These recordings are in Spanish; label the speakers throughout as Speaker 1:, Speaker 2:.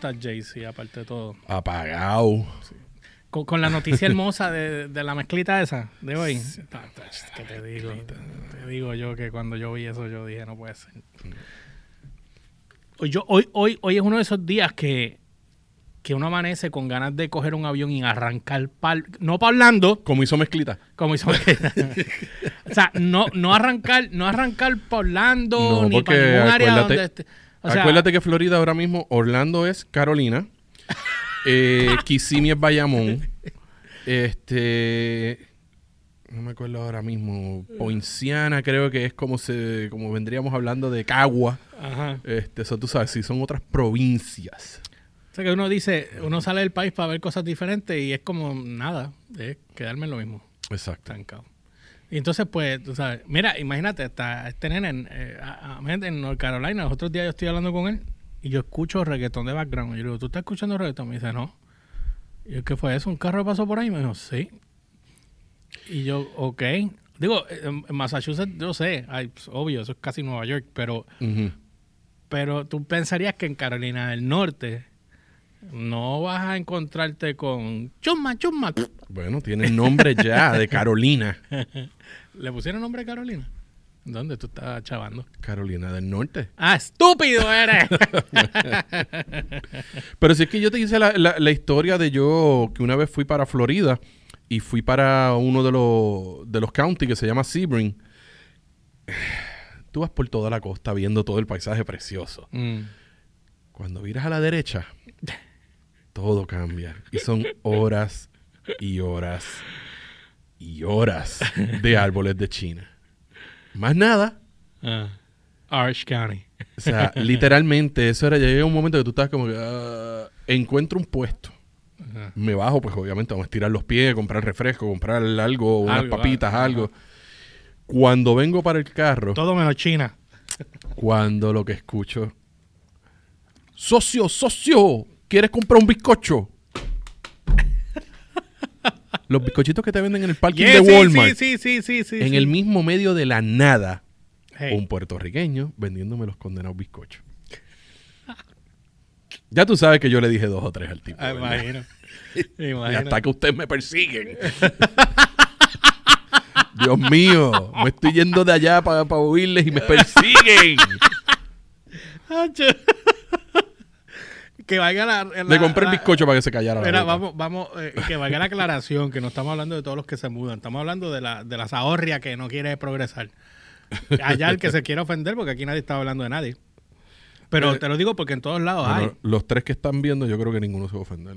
Speaker 1: estás, Jaycee, aparte de todo?
Speaker 2: Apagado.
Speaker 1: Con, con la noticia hermosa de, de la mezclita esa de hoy. ¿Qué te digo? Te digo yo que cuando yo vi eso, yo dije, no puede ser. Hoy, yo, hoy, hoy, hoy es uno de esos días que, que uno amanece con ganas de coger un avión y arrancar pal, no para Orlando,
Speaker 2: Como hizo mezclita.
Speaker 1: como hizo O sea, no, no arrancar, no arrancar para Orlando
Speaker 2: No,
Speaker 1: ni para ningún área donde esté. O sea,
Speaker 2: Acuérdate que Florida ahora mismo, Orlando es Carolina, eh, Kissimmee es Bayamón, este, no me acuerdo ahora mismo, Poinciana creo que es como se, como vendríamos hablando de Cagua,
Speaker 1: Ajá.
Speaker 2: este, eso tú sabes, si son otras provincias.
Speaker 1: O sea, que uno dice, uno sale del país para ver cosas diferentes y es como nada, es quedarme en lo mismo,
Speaker 2: Exacto.
Speaker 1: estancado. Y entonces, pues, tú sabes, mira, imagínate, está este nene en, eh, a- a- en North Carolina, los otros días yo estoy hablando con él y yo escucho reggaetón de background. Y yo le digo, ¿tú estás escuchando reggaetón? Me dice, no. Y yo, ¿qué fue eso? ¿Un carro pasó por ahí? Y me dijo, sí. Y yo, ok. Digo, en Massachusetts, yo sé, ay, pues, obvio, eso es casi Nueva York, pero pero tú pensarías que en Carolina del Norte no vas a encontrarte con chumma, chumma.
Speaker 2: Bueno, tiene nombre ya de Carolina.
Speaker 1: ¿Le pusieron nombre a Carolina? ¿Dónde tú estás chavando?
Speaker 2: Carolina del Norte.
Speaker 1: ¡Ah, estúpido eres!
Speaker 2: Pero si es que yo te hice la, la- la historia de yo que una vez fui para Florida y fui para uno de los, de los counties que se llama Sebring. Tú vas por toda la costa viendo todo el paisaje precioso.
Speaker 1: Mm.
Speaker 2: Cuando miras a la derecha, todo cambia. Y son horas y horas y horas de árboles de China. Más nada.
Speaker 1: Ah. Arch County.
Speaker 2: O sea, literalmente, eso era, ya llega un momento que tú estás como que ah, encuentro un puesto. Me bajo, pues obviamente vamos a estirar los pies, comprar refresco, comprar algo, unas
Speaker 1: Algo,
Speaker 2: papitas,
Speaker 1: algo,
Speaker 2: algo. Cuando vengo para el carro,
Speaker 1: Todo menos China.
Speaker 2: cuando lo que escucho, socio, socio, ¿quieres comprar un bizcocho? Los bizcochitos que te venden en el parking
Speaker 1: Yeah,
Speaker 2: de
Speaker 1: sí,
Speaker 2: Walmart,
Speaker 1: Sí, sí, sí, sí, sí,
Speaker 2: en
Speaker 1: sí.
Speaker 2: el mismo medio de la nada,
Speaker 1: Hey.
Speaker 2: un puertorriqueño vendiéndome los condenados bizcochos. Ya tú sabes que yo le dije dos o tres al tipo.
Speaker 1: Ah,
Speaker 2: ¿verdad?
Speaker 1: imagino.
Speaker 2: Y
Speaker 1: Imagino.
Speaker 2: hasta que ustedes me persiguen. Dios mío, me estoy yendo de allá para, para oírles y me persiguen.
Speaker 1: Hacho. que valga la, la-
Speaker 2: Le compré el bizcocho para que se callara la
Speaker 1: Mira, vamos, vamos, eh, que valga la aclaración, que no estamos hablando de todos los que se mudan, estamos hablando de la, de la zahorria que no quiere progresar. Allá el que se quiere ofender, porque aquí nadie está hablando de nadie. Pero
Speaker 2: Eh,
Speaker 1: te lo digo porque en todos lados hay.
Speaker 2: los tres que están viendo, yo creo que ninguno se va a ofender.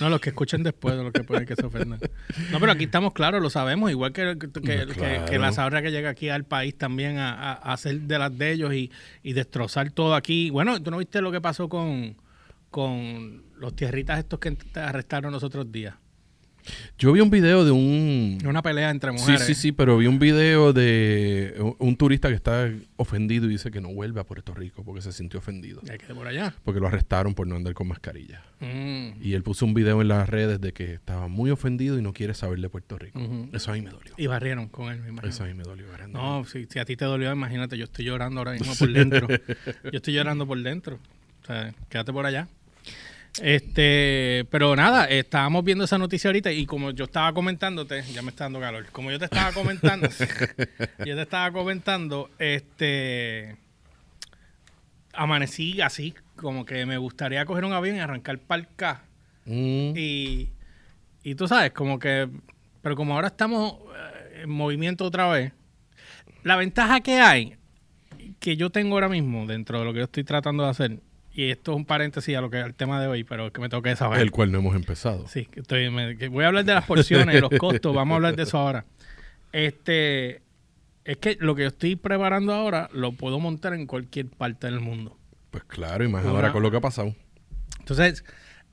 Speaker 1: No, los que escuchen después de los que pueden que se ofendan. No, pero aquí estamos claros, lo sabemos, igual que, que,
Speaker 2: Claro.
Speaker 1: la zahorria que llega aquí al país también a, a- a hacer de las de ellos y, y destrozar todo aquí. Bueno, ¿tú no viste lo que pasó con, con los tierritas estos que te arrestaron los otros días?
Speaker 2: Yo vi un video de un...
Speaker 1: Una pelea entre
Speaker 2: Sí,
Speaker 1: mujeres.
Speaker 2: sí, sí, pero vi un video de un, turista que está ofendido y dice que no vuelve a Puerto Rico porque se sintió ofendido.
Speaker 1: Ya quedé por allá.
Speaker 2: Porque lo arrestaron por no andar con mascarilla.
Speaker 1: Mm.
Speaker 2: Y él puso un video en las redes de que estaba muy ofendido y no quiere saber de Puerto Rico. Eso a mí me dolió.
Speaker 1: Y barrieron con él, me imagino.
Speaker 2: Eso a mí me dolió.
Speaker 1: No, si, si a ti te dolió, imagínate, yo estoy llorando ahora mismo por dentro. yo estoy llorando por dentro. O sea, quédate por allá. Este, pero nada, estábamos viendo esa noticia ahorita y como yo estaba comentándote, ya me está dando calor. Como yo te estaba comentando, yo te estaba comentando, este, amanecí así, como que me gustaría coger un avión y arrancar para el K.
Speaker 2: Mm,
Speaker 1: Y, y tú sabes, como que, pero como ahora estamos eh, en movimiento otra vez, la ventaja que hay, que yo tengo ahora mismo dentro de lo que yo estoy tratando de hacer, y esto es un paréntesis a lo que al tema de hoy, pero es que me tengo que saber.
Speaker 2: el cual no hemos empezado.
Speaker 1: Sí, que estoy, me- que voy a hablar de las porciones, de los costos, vamos a hablar de eso ahora. Este, es que lo que yo estoy preparando ahora lo puedo montar en cualquier parte del mundo.
Speaker 2: Pues claro, y más ahora con lo que ha pasado.
Speaker 1: Entonces,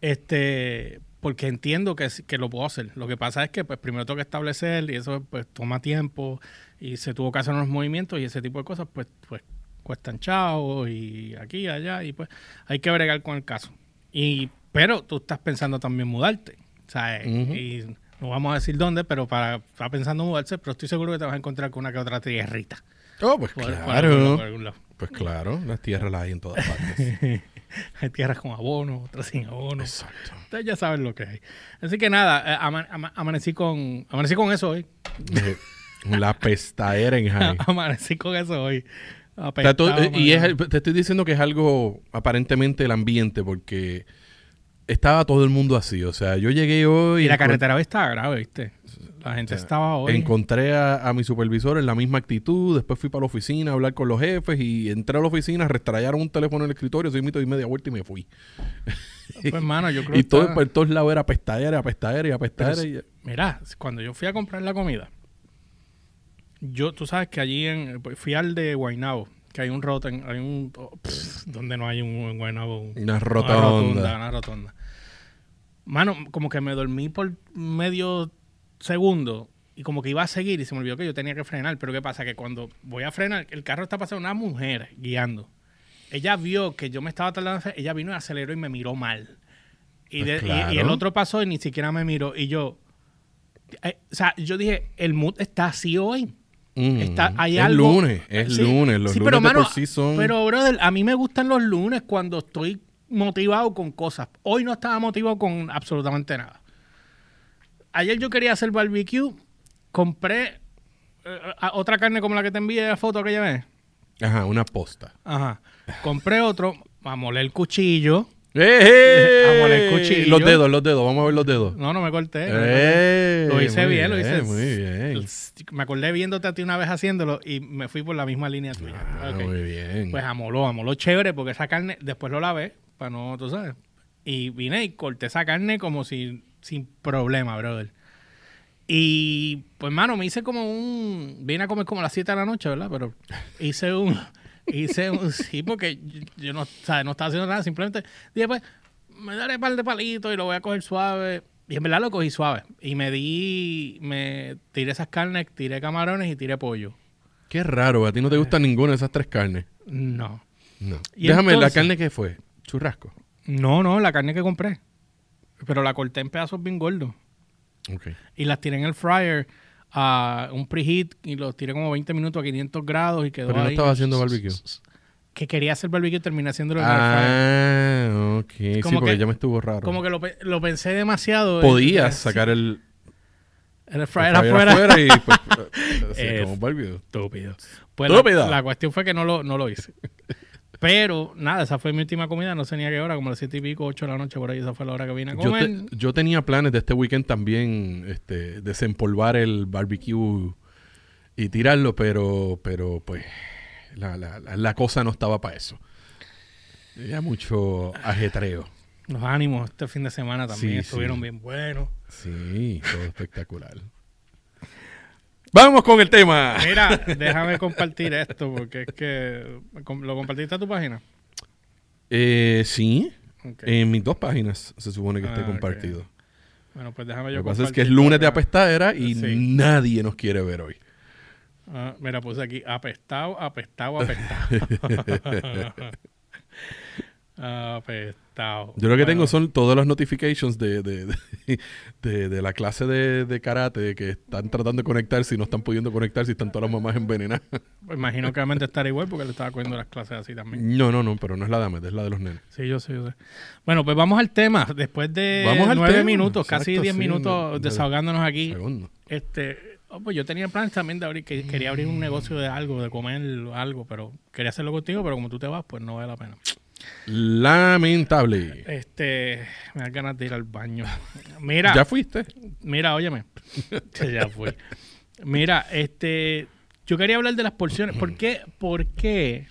Speaker 1: este, porque entiendo que, que lo puedo hacer. Lo que pasa es que pues primero tengo que establecer y eso pues toma tiempo y se tuvo que hacer unos movimientos y ese tipo de cosas pues pues cuestan chavos y aquí allá y pues hay que bregar con el caso. Y pero tú estás pensando también mudarte, ¿sabes?
Speaker 2: Ujú.
Speaker 1: Y no vamos a decir dónde, pero para está pensando mudarse, pero estoy seguro que te vas a encontrar con una que otra tierrita.
Speaker 2: Oh, pues
Speaker 1: Por- por
Speaker 2: claro.
Speaker 1: algún lado, por algún lado.
Speaker 2: Pues claro, las tierras las hay en todas partes.
Speaker 1: hay tierras con abono, otras sin abono.
Speaker 2: Exacto.
Speaker 1: Ustedes ya saben lo que hay. Así que nada, eh, ama- ama- amanecí con amanecí con eso hoy.
Speaker 2: La pestaera en
Speaker 1: amanecí con eso hoy.
Speaker 2: Eh, y es, te estoy diciendo que es algo aparentemente el ambiente porque estaba todo el mundo así. O sea, yo llegué hoy
Speaker 1: y la carretera hoy estaba grave, ¿viste? La gente
Speaker 2: O sea,
Speaker 1: estaba hoy.
Speaker 2: Encontré a, a mi supervisor en la misma actitud. Después fui para la oficina a hablar con los jefes y entré a la oficina, restrayaron un teléfono en el escritorio, soy mito y media vuelta y me fui.
Speaker 1: Pues, hermano, yo creo
Speaker 2: Y
Speaker 1: que
Speaker 2: todo
Speaker 1: está-
Speaker 2: por todos lados era pestadera, pestadera y apestadera.
Speaker 1: Pero
Speaker 2: y-
Speaker 1: Mira, cuando yo fui a comprar la comida, yo, tú sabes que allí en, fui al de Guaynabo, que hay un roten, hay un, oh, pff, donde no hay un Guaynabo, un-
Speaker 2: Una
Speaker 1: una
Speaker 2: rotonda.
Speaker 1: una rotonda. Mano, como que me dormí por medio segundo y como que iba a seguir y se me olvidó que yo tenía que frenar, pero ¿qué pasa? Que cuando voy a frenar, el carro está pasando una mujer guiando. Ella vio que yo me estaba tardando, ella vino y aceleró y me miró mal. Y,
Speaker 2: Pues
Speaker 1: de- y- y
Speaker 2: claro.
Speaker 1: el otro pasó y ni siquiera me miró. Y yo, eh, o sea, yo dije, el mood está así hoy.
Speaker 2: Mm,
Speaker 1: Está, hay
Speaker 2: es
Speaker 1: algo.
Speaker 2: lunes, es
Speaker 1: Sí,
Speaker 2: lunes. Los
Speaker 1: sí,
Speaker 2: lunes
Speaker 1: pero, mano,
Speaker 2: por sí son...
Speaker 1: Pero, brother, a mí me gustan los lunes cuando estoy motivado con cosas. Hoy no estaba motivado con absolutamente nada. Ayer yo quería hacer barbecue. Compré eh, a- otra carne como la que te envié la foto que llevé.
Speaker 2: Ajá, una posta.
Speaker 1: Ajá. Compré otro. Amolé el cuchillo.
Speaker 2: ¡Eh!
Speaker 1: Ver, cuchillo.
Speaker 2: Los dedos, los dedos. Vamos a ver los dedos.
Speaker 1: No, no me corté.
Speaker 2: ¡Eh!
Speaker 1: Lo hice bien, lo hice.
Speaker 2: Muy bien.
Speaker 1: Me acordé viéndote a ti una vez haciéndolo y me fui por la misma línea tuya.
Speaker 2: Ah. Muy bien.
Speaker 1: Pues amoló, amoló chévere porque esa carne, después lo lavé, para no, tú sabes. Y vine y corté esa carne como si, sin problema, brother. Y pues, mano, me hice como un. Vine a comer como a las 7 de la noche, ¿verdad? Pero hice un. Hice un. Sí, porque yo, no, no estaba haciendo nada, simplemente dije, pues, me daré un par de palitos y lo voy a coger suave. Y en verdad lo cogí suave. Y me di. Me tiré esas carnes, tiré camarones y tiré pollo.
Speaker 2: Qué raro, a ti no te gusta ninguna de esas tres carnes.
Speaker 1: No.
Speaker 2: No.
Speaker 1: ¿Y
Speaker 2: Déjame, ¿la carne qué fue? Churrasco.
Speaker 1: No, no, la carne que compré. Pero la corté en pedazos bien gordos.
Speaker 2: Ok.
Speaker 1: Y las tiré en el fryer a un preheat y los tiré como 20 minutos a 500 grados y quedó
Speaker 2: Pero no estaba haciendo barbecue.
Speaker 1: Que quería hacer barbecue y terminé haciéndolo en el
Speaker 2: Ah, ok. Sí,
Speaker 1: Como
Speaker 2: porque
Speaker 1: que-
Speaker 2: ya me estuvo raro.
Speaker 1: Como que lo, lo pensé demasiado.
Speaker 2: Podías
Speaker 1: Eh,
Speaker 2: sacar el,
Speaker 1: sí, el
Speaker 2: el
Speaker 1: fryer afuera.
Speaker 2: y pues, así
Speaker 1: Eh,
Speaker 2: como barbecue.
Speaker 1: Estúpido. Pues la, la cuestión fue que no lo, no lo hice. Pero nada, esa fue mi última comida. No sé ni a qué hora, como a las 7 y pico, 8 de la noche por ahí. Esa fue la hora que vine a
Speaker 2: Yo,
Speaker 1: comer.
Speaker 2: te- yo tenía planes de este weekend también este, desempolvar el barbecue y tirarlo, pero, pero pues la, la, la, cosa no estaba para eso. Había mucho ajetreo.
Speaker 1: Los ánimos este fin de semana también
Speaker 2: Sí,
Speaker 1: estuvieron
Speaker 2: sí.
Speaker 1: bien buenos.
Speaker 2: Sí, todo espectacular. Vamos con el tema.
Speaker 1: Mira, déjame compartir esto porque es que lo compartiste a tu página.
Speaker 2: Eh, sí, en mis dos páginas se supone que esté
Speaker 1: Ah, ok.
Speaker 2: compartido.
Speaker 1: Bueno, pues déjame yo
Speaker 2: Lo que pasa es que es lunes de apestadera y
Speaker 1: Sí.
Speaker 2: nadie nos quiere ver hoy.
Speaker 1: Ah, mira, puse aquí apestado, apestado, apestado. Apestado.
Speaker 2: Yo lo que
Speaker 1: Bueno,
Speaker 2: tengo son todas las notifications de, de, de, de- de la clase de, de karate que están tratando de conectarse y no están pudiendo conectarse y están todas las mamás envenenadas.
Speaker 1: pues imagino que obviamente estará igual porque le estaba cogiendo las clases así también.
Speaker 2: No, no, no, pero no es la dama, es la de los nenes.
Speaker 1: Sí, yo sé, yo sé. Bueno, pues vamos al tema. Después de
Speaker 2: Vamos
Speaker 1: nueve
Speaker 2: tema,
Speaker 1: minutos, casi diez
Speaker 2: sí,
Speaker 1: minutos
Speaker 2: de- de-
Speaker 1: desahogándonos aquí.
Speaker 2: Segundo.
Speaker 1: Este, oh, pues yo tenía planes también de abrir, que quería abrir un negocio de algo, de comer algo, pero quería hacerlo contigo, pero como tú te vas, pues no vale la pena.
Speaker 2: Lamentable.
Speaker 1: Este, me da ganas de ir al baño. Mira,
Speaker 2: ¿Ya fuiste?
Speaker 1: mira, óyeme. Ya fui. Mira, este, yo quería hablar de las porciones. ¿Por qué? ¿Por qué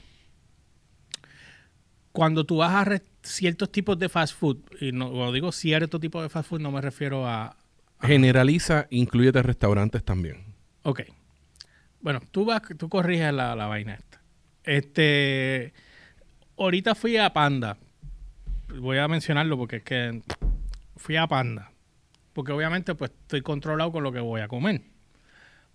Speaker 1: cuando tú vas a ciertos tipos de fast food, y no, cuando digo cierto tipo de fast food, no me refiero a,
Speaker 2: Generaliza, incluyete restaurantes también.
Speaker 1: Ok. Bueno, tú vas, tú corriges la, la vaina esta. Este, ahorita fui a Panda. Voy a mencionarlo porque es que fui a Panda. Porque obviamente pues estoy controlado con lo que voy a comer.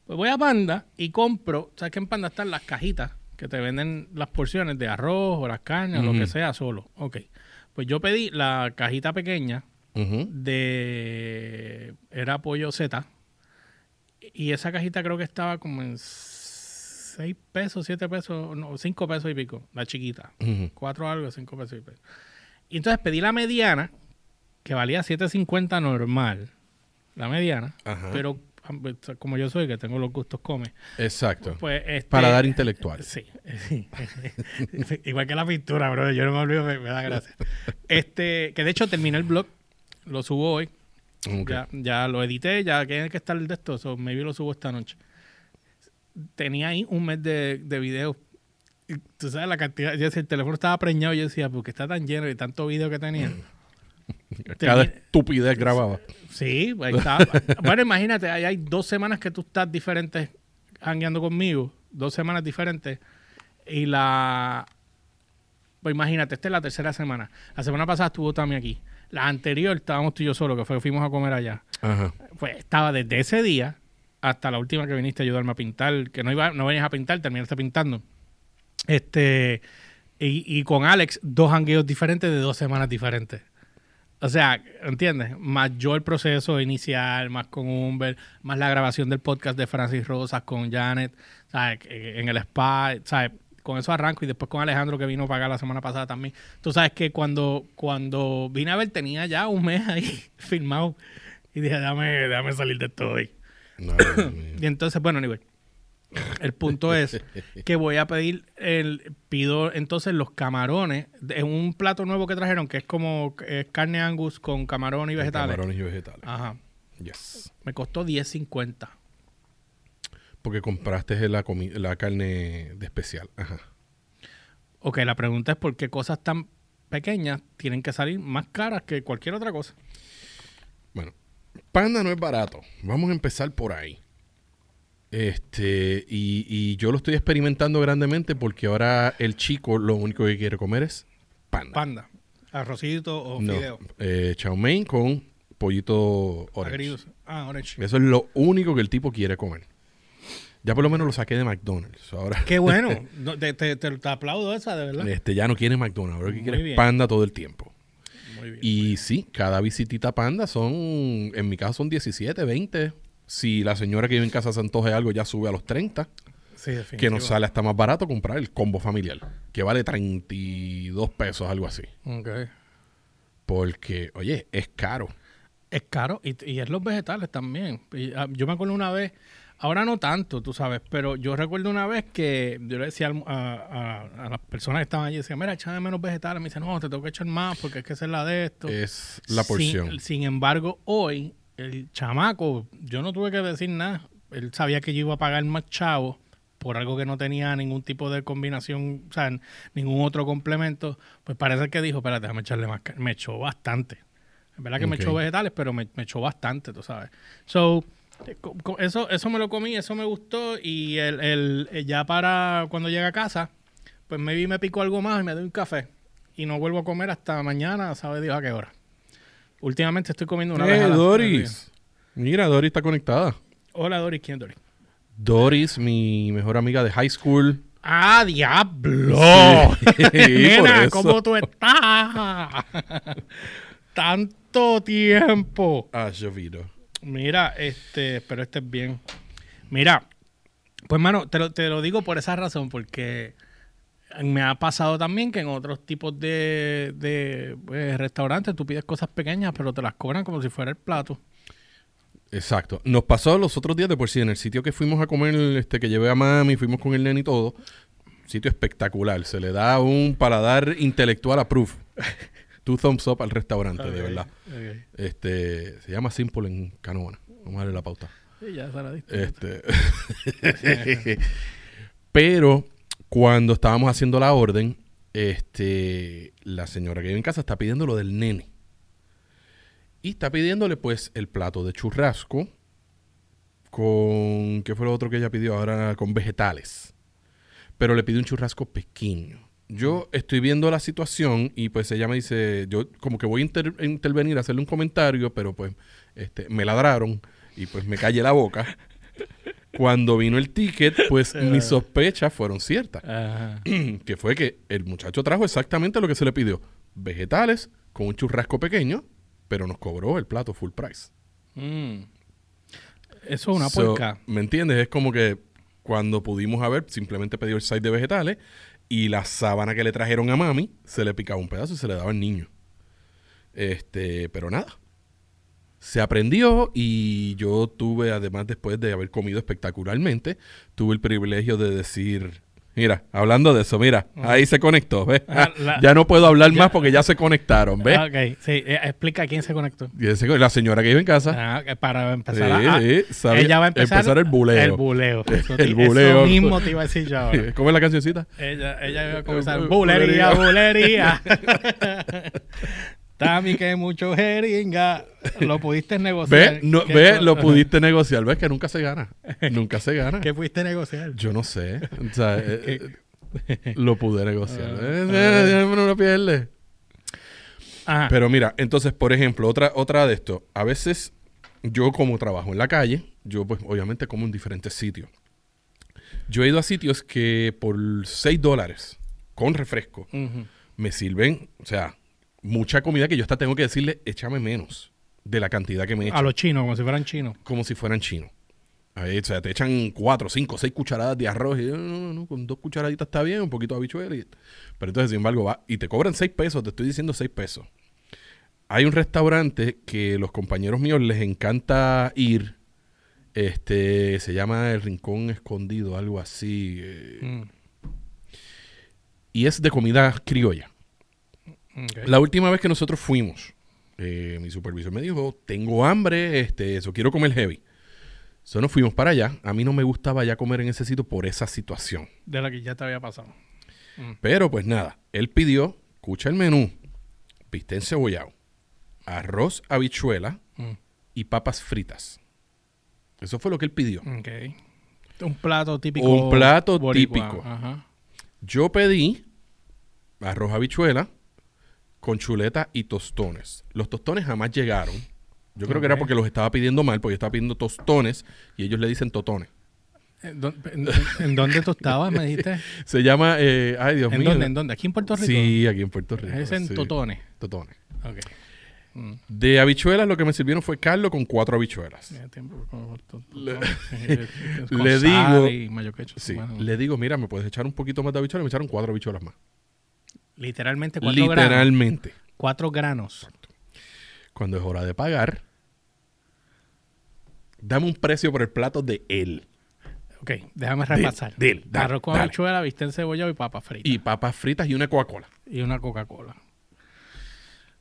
Speaker 1: Pues voy a Panda y compro, ¿sabes que en Panda están las cajitas que te venden las porciones de arroz o las carnes o lo que sea solo? Ok. Pues yo pedí la cajita pequeña de era pollo Z y esa cajita creo que estaba como en 6 pesos, 7 pesos, no, 5 pesos y pico, la chiquita.
Speaker 2: Ujú.
Speaker 1: 4 algo, 5 pesos y pico. Y entonces pedí la mediana, que valía 7.50 normal, la mediana,
Speaker 2: Ajá.
Speaker 1: pero como yo soy, que tengo los gustos come,
Speaker 2: Exacto.
Speaker 1: pues este,
Speaker 2: Para dar intelectual.
Speaker 1: Sí, sí. Igual que la pintura, bro. Yo no me olvido, me, me da gracia. Este, que de hecho terminé el blog, lo subo hoy. Ya, ya lo edité, ya tiene que estar de esto, so maybe lo subo esta noche. Tenía ahí un mes de, de videos. Y Tú sabes la cantidad, yo decía, el teléfono estaba preñado, yo decía, porque está tan lleno de tanto video que tenía.
Speaker 2: Cada estupidez grababa.
Speaker 1: Sí, ahí está. bueno, imagínate, ahí hay dos semanas que tú estás diferentes hangueando conmigo, dos semanas diferentes, y la... Pues imagínate, esta es la tercera semana. La semana pasada estuvo también aquí. La anterior estábamos tú y yo solo, que fue fuimos a comer allá.
Speaker 2: Ajá.
Speaker 1: Pues estaba desde ese día hasta la última que viniste a ayudarme a pintar, que no iba, no venías a pintar, terminaste pintando. Este, y, y con Alex, dos hangueos diferentes de dos semanas diferentes. O sea, ¿entiendes? Más yo el proceso inicial, más con Humber, más la grabación del podcast de Francis Rosas con Janet, ¿sabes? En el spa, ¿sabes? Con eso arranco y después con Alejandro que vino a pagar la semana pasada también. Tú sabes que cuando, cuando vine a ver tenía ya un mes ahí filmado y dije, déjame, déjame salir de esto hoy.
Speaker 2: No.
Speaker 1: Y entonces, bueno, anyway, el punto es que voy a pedir, el pido entonces los camarones, en un plato nuevo que trajeron, que es como carne angus con camarón y vegetales.
Speaker 2: Camarones y vegetales.
Speaker 1: Ajá.
Speaker 2: Yes.
Speaker 1: Me costó 10.50.
Speaker 2: Porque compraste la, la carne de especial. Ajá.
Speaker 1: Ok, la pregunta es por qué cosas tan pequeñas tienen que salir más caras que cualquier otra cosa.
Speaker 2: Bueno, Panda no es barato. Vamos a empezar por ahí. Este, y, y yo lo estoy experimentando grandemente porque ahora el chico lo único que quiere comer es panda.
Speaker 1: Panda, arrocito o
Speaker 2: no,
Speaker 1: fideo.
Speaker 2: eh, chow mein con pollito orange.
Speaker 1: Ah, orange.
Speaker 2: Eso es lo único que el tipo quiere comer. Ya por lo menos lo saqué de McDonald's. Ahora
Speaker 1: Qué bueno. No, te, te- te- aplaudo esa, de verdad.
Speaker 2: este ya no quiere McDonald's, ahora que quiere
Speaker 1: bien.
Speaker 2: panda todo el tiempo.
Speaker 1: Muy bien.
Speaker 2: Y sí, cada visitita panda son, en mi caso son 17, 20. Si la señora que vive en casa se antoje algo, ya sube a los 30.
Speaker 1: Sí,
Speaker 2: Que nos sale hasta más barato comprar el combo familiar, que vale 32 pesos, algo así.
Speaker 1: Ok.
Speaker 2: Porque, oye, es caro.
Speaker 1: Es caro y, y es los vegetales también. Y, ah, yo me acuerdo una vez, ahora no tanto, tú sabes, pero yo recuerdo una vez que yo le decía a, a- a las personas que estaban allí, decía, mira, échame menos vegetales. Me dice, no, te tengo que echar más porque es que es la de esto.
Speaker 2: Es la porción.
Speaker 1: Sin, embargo, hoy, el chamaco, yo no tuve que decir nada. Él sabía que yo iba a pagar más chavo por algo que no tenía ningún tipo de combinación, o sea, ningún otro complemento. Pues parece que dijo, espérate, déjame echarle más. ca-". Me echó bastante. Es verdad que me echó vegetales, pero me, me echó bastante, tú sabes. So, eso, eso me lo comí, eso me gustó. Y el, el- eh, ya para cuando llegue a casa, pues maybe me pico algo más y me doy un café. Y no vuelvo a comer hasta mañana, sabe Dios a qué hora. Últimamente estoy comiendo una vez
Speaker 2: ¡Eh,
Speaker 1: a la-
Speaker 2: Doris! Mira, Doris está conectada.
Speaker 1: Hola, Doris. ¿Quién es Doris?
Speaker 2: Doris, mi mejor amiga de high school.
Speaker 1: ¡Ah, diablo!
Speaker 2: Sí,
Speaker 1: Nena. ¿cómo tú estás? Tanto tiempo.
Speaker 2: Ah, llovido.
Speaker 1: Mira, este, pero este es bien. Mira, pues mano, te lo, te lo digo por esa razón, porque me ha pasado también que en otros tipos de, de pues, restaurantes tú pides cosas pequeñas, pero te las cobran como si fuera el plato.
Speaker 2: Exacto. Nos pasó los otros días de por sí en el sitio que fuimos a comer, este que llevé a mami, fuimos con el nene y todo. Sitio espectacular. Se le da un paladar intelectual a proof. Two thumbs up al restaurante, de verdad. Este, se llama Simple en Canoana. Vamos a darle la pauta.
Speaker 1: Sí, ya diste.
Speaker 2: Este. Pero cuando estábamos haciendo la orden, este, la señora que vive en casa está pidiendo lo del nene. Y está pidiéndole pues el plato de churrasco con ¿qué fue lo otro que ella pidió ahora? Con vegetales. Pero le pide un churrasco pequeño. Yo estoy viendo la situación y pues ella me dice, yo como que voy a inter- a intervenir, a hacerle un comentario, pero pues este, me ladraron y pues me callé la boca. Cuando vino el ticket, pues mis sospechas fueron ciertas.
Speaker 1: Ajá.
Speaker 2: que fue que el muchacho trajo exactamente lo que se le pidió. Vegetales con un churrasco pequeño, pero nos cobró el plato full price.
Speaker 1: Mm. Eso es una
Speaker 2: So,
Speaker 1: puerca.
Speaker 2: ¿Me entiendes? Es como que cuando pudimos haber, simplemente pedido el side de vegetales y la sábana que le trajeron a mami, se le picaba un pedazo y se le daba al niño. Este, pero nada. Se aprendió y yo tuve, además después de haber comido espectacularmente, tuve el privilegio de decir, mira, hablando de eso, mira, ahí se conectó, ¿ves?
Speaker 1: Ah, la-
Speaker 2: ya no puedo hablar más porque ya se conectaron, ¿ves?
Speaker 1: Ah, Ok, sí. eh, explica quién se conectó.
Speaker 2: La señora que iba en casa.
Speaker 1: Ah, para
Speaker 2: Sí,
Speaker 1: empezar a, a-
Speaker 2: sí, sabía-
Speaker 1: ella va a empezar,
Speaker 2: el buleo.
Speaker 1: El buleo. Eso,
Speaker 2: El buleo.
Speaker 1: Eso mismo te iba a decir yo ahora.
Speaker 2: ¿Cómo es la cancioncita?
Speaker 1: Ella, ella iba a comenzar
Speaker 2: Bu-
Speaker 1: bulería,
Speaker 2: bulería.
Speaker 1: bulería. Tami, que mucho jeringa. Lo pudiste negociar.
Speaker 2: ¿Ves? No,
Speaker 1: ¿Qué
Speaker 2: ¿Ves?
Speaker 1: co-
Speaker 2: Lo pudiste negociar. ¿Ves? Que nunca se gana. Nunca se gana.
Speaker 1: ¿Qué pudiste negociar?
Speaker 2: Yo no sé. O sea, eh, eh, lo pude negociar.
Speaker 1: Ah,
Speaker 2: Eh,
Speaker 1: ah.
Speaker 2: eh, uno no pierde.
Speaker 1: Ajá.
Speaker 2: Pero mira, entonces, por ejemplo, otra, otra de esto. A veces, yo como trabajo en la calle, yo pues obviamente como en diferentes sitios. Yo he ido a sitios que por 6 dólares, con refresco, me sirven, o sea, mucha comida que yo hasta tengo que decirle, échame menos de la cantidad que me echan.
Speaker 1: A los chinos, como si fueran chinos.
Speaker 2: como si fueran chinos. Ahí, o sea, te echan cuatro, cinco, seis cucharadas de arroz y no, no, no, no, con dos cucharaditas está bien, un poquito de habichuela. y- pero entonces, sin embargo, va y te cobran seis pesos, te estoy diciendo seis pesos. Hay un restaurante que los compañeros míos les encanta ir. Este se llama El Rincón Escondido, algo así. eh,
Speaker 1: Mm.
Speaker 2: y es de comida criolla. La última vez que nosotros fuimos, eh, mi supervisor me dijo, tengo hambre, este, eso quiero comer heavy. So, nos fuimos para allá. A mí no me gustaba ya comer en ese sitio por esa situación.
Speaker 1: De la que ya te había pasado.
Speaker 2: Pero pues nada, él pidió, escucha el menú, bistec encebollado, arroz, habichuela
Speaker 1: Mm.
Speaker 2: y papas fritas. Eso fue lo que él pidió.
Speaker 1: Un plato típico.
Speaker 2: Un plato
Speaker 1: boricua.
Speaker 2: típico.
Speaker 1: Ajá.
Speaker 2: Yo pedí arroz, habichuela con chuleta y tostones. Los tostones jamás llegaron. Yo creo que era porque los estaba pidiendo mal, porque yo estaba pidiendo tostones y ellos le dicen totones.
Speaker 1: ¿En, dó- en- dónde tú estabas, me dijiste?
Speaker 2: Se llama, eh, ay Dios
Speaker 1: ¿En
Speaker 2: mío.
Speaker 1: dónde? ¿En dónde? ¿Aquí en Puerto Rico?
Speaker 2: Sí, aquí en Puerto Rico.
Speaker 1: Es en
Speaker 2: sí.
Speaker 1: Totones.
Speaker 2: Totones.
Speaker 1: Ok. Mm.
Speaker 2: De habichuelas lo que me sirvieron fue caldo con cuatro habichuelas. Le-
Speaker 1: eh,
Speaker 2: le digo-
Speaker 1: y mayo ketchup.
Speaker 2: Sí.
Speaker 1: Bueno,
Speaker 2: Le digo, mira, ¿me puedes echar un poquito más de habichuelas? Me echaron cuatro habichuelas más.
Speaker 1: Literalmente cuatro granos.
Speaker 2: Literalmente.
Speaker 1: Cuatro granos.
Speaker 2: Cuando es hora de pagar, dame un precio por el plato de él.
Speaker 1: Ok, déjame repasar.
Speaker 2: dil, dale,
Speaker 1: Arroz con
Speaker 2: dale.
Speaker 1: habichuela, bistec cebollado y papa frita. Y,
Speaker 2: Y papas fritas y una Coca-Cola.
Speaker 1: una Coca-Cola.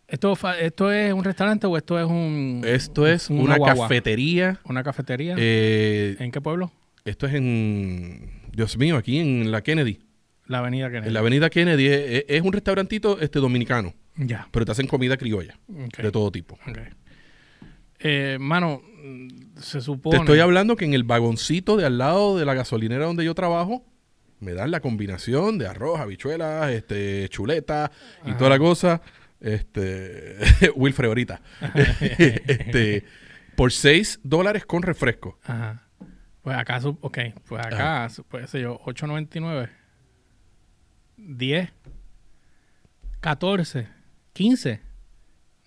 Speaker 1: ¿Esto, ¿Esto es un restaurante o esto es un...
Speaker 2: Esto es
Speaker 1: una
Speaker 2: cafetería.
Speaker 1: una cafetería?
Speaker 2: eh,
Speaker 1: ¿En qué pueblo?
Speaker 2: esto es en, Dios mío, aquí en la Kennedy.
Speaker 1: La avenida Kennedy.
Speaker 2: En la avenida Kennedy es, es- un restaurantito este, dominicano,
Speaker 1: Ya.
Speaker 2: pero te hacen comida criolla, de todo tipo.
Speaker 1: ok. Eh, mano, se supone...
Speaker 2: Te estoy hablando que en el vagoncito de al lado de la gasolinera donde yo trabajo, me dan la combinación de arroz, habichuelas, este, chuleta y
Speaker 1: Ajá.
Speaker 2: toda la cosa. Este, Wilfred ahorita. este, por 6 dólares con refresco.
Speaker 1: Ajá. Pues acá, ok, pues acá, su- pues sé yo, 8.99, 10, 14, 15,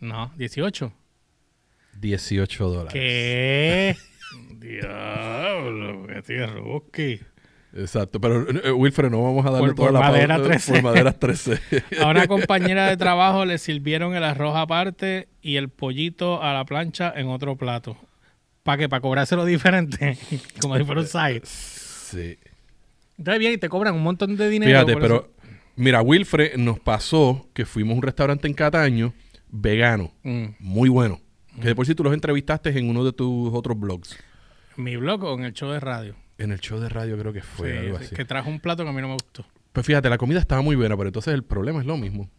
Speaker 1: no, 18.
Speaker 2: 18 dólares.
Speaker 1: ¿Qué? Diablo, que tío Ruski.
Speaker 2: Exacto, pero eh, Wilfred, no vamos a darle
Speaker 1: Por-
Speaker 2: toda
Speaker 1: por
Speaker 2: la
Speaker 1: madera
Speaker 2: pauta-
Speaker 1: 13.
Speaker 2: Por madera 13.
Speaker 1: A una compañera de trabajo le sirvieron el arroz aparte y el pollito a la plancha en otro plato. ¿Para qué? ¿Para cobrárselo diferente? Como si fuera un side.
Speaker 2: sí.
Speaker 1: Entonces bien, y te cobran un montón de dinero.
Speaker 2: Fíjate, pero
Speaker 1: eso.
Speaker 2: Mira, Wilfred nos pasó que fuimos a un restaurante en Cataño vegano,
Speaker 1: Mm.
Speaker 2: muy bueno. Que de por sí tú los entrevistaste en uno de tus otros blogs.
Speaker 1: ¿En mi blog o en el show de radio?
Speaker 2: En el show de radio creo que fue
Speaker 1: Sí,
Speaker 2: algo
Speaker 1: sí,
Speaker 2: así.
Speaker 1: que trajo un plato que a mí no me gustó.
Speaker 2: Pues fíjate, la comida estaba muy buena, pero entonces el problema es lo mismo.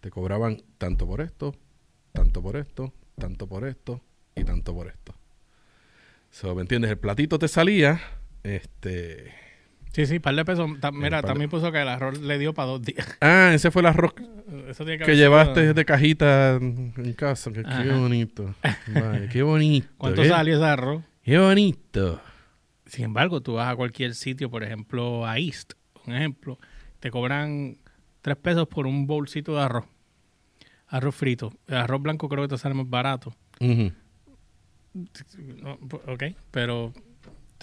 Speaker 2: Te cobraban tanto por esto, tanto por esto, tanto por esto y tanto por esto. So, ¿Me entiendes? El platito te salía, este...
Speaker 1: Sí, sí, par de pesos. Ta- mira,
Speaker 2: par de-
Speaker 1: también puso que el arroz le dio para dos días.
Speaker 2: Ah, ese fue el arroz
Speaker 1: Eso tiene que,
Speaker 2: que
Speaker 1: haber
Speaker 2: llevaste de cajita en casa. Que- Qué
Speaker 1: Ajá.
Speaker 2: bonito. Vale, qué bonito.
Speaker 1: ¿Cuánto
Speaker 2: ¿eh?
Speaker 1: salió ese arroz?
Speaker 2: Qué bonito.
Speaker 1: Sin embargo, tú vas a cualquier sitio, por ejemplo, a East, un ejemplo, te cobran tres pesos por un bolsito de arroz. Arroz frito. El arroz blanco creo que te sale más barato.
Speaker 2: Ujú.
Speaker 1: No, p- ok, pero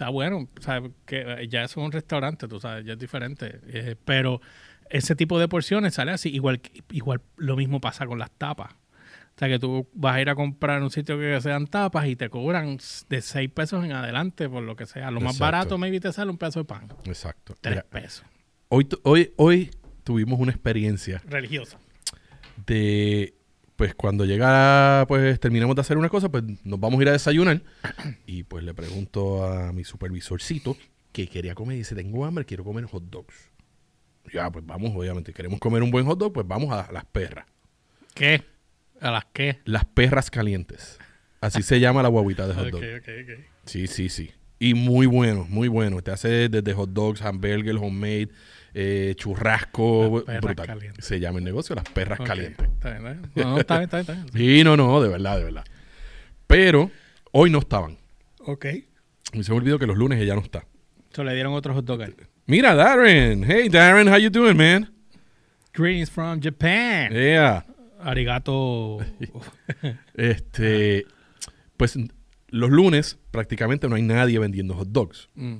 Speaker 1: está bueno. ¿sabes? Que eh, ya es un restaurante, tú sabes, ya es diferente. Eh, pero ese tipo de porciones sale así. Igual, igual lo mismo pasa con las tapas. sea que tú vas a ir a comprar en un sitio que sean tapas y te cobran de 6 pesos en adelante por lo que sea. Lo más
Speaker 2: Exacto.
Speaker 1: barato maybe te sale un pedazo de pan.
Speaker 2: Exacto.
Speaker 1: 3
Speaker 2: Mira,
Speaker 1: pesos.
Speaker 2: hoy, hoy, hoy tuvimos una experiencia
Speaker 1: Religiosa.
Speaker 2: de pues cuando llega pues terminamos de hacer una cosa pues nos vamos a ir a desayunar. Y pues le pregunto a mi supervisorcito que quería comer. Y dice tengo hambre quiero comer hot dogs ya pues vamos obviamente queremos comer un buen hot dog pues vamos a las perras
Speaker 1: ¿Qué? ¿A las qué?
Speaker 2: las perras calientes. Así se llama la guaguita de hot dog. sí sí sí. Y muy bueno muy bueno. Te hace desde hot dogs hamburger homemade eh, churrasco brutal.
Speaker 1: calientes.
Speaker 2: se llama el negocio las perras calientes
Speaker 1: Está bien, está bien. No, está bien, está bien. Está bien.
Speaker 2: Sí, no, no, de verdad, de verdad. Pero hoy no estaban.
Speaker 1: Ok.
Speaker 2: Y se me olvidó que los lunes ella no está.
Speaker 1: So le dieron otro hot dog.
Speaker 2: Mira, Darren. Hey, Darren, how you doing, man?
Speaker 1: Greetings from Japan.
Speaker 2: Yeah.
Speaker 1: Arigato.
Speaker 2: Este, pues los lunes prácticamente no hay nadie vendiendo hot dogs.
Speaker 1: Mm.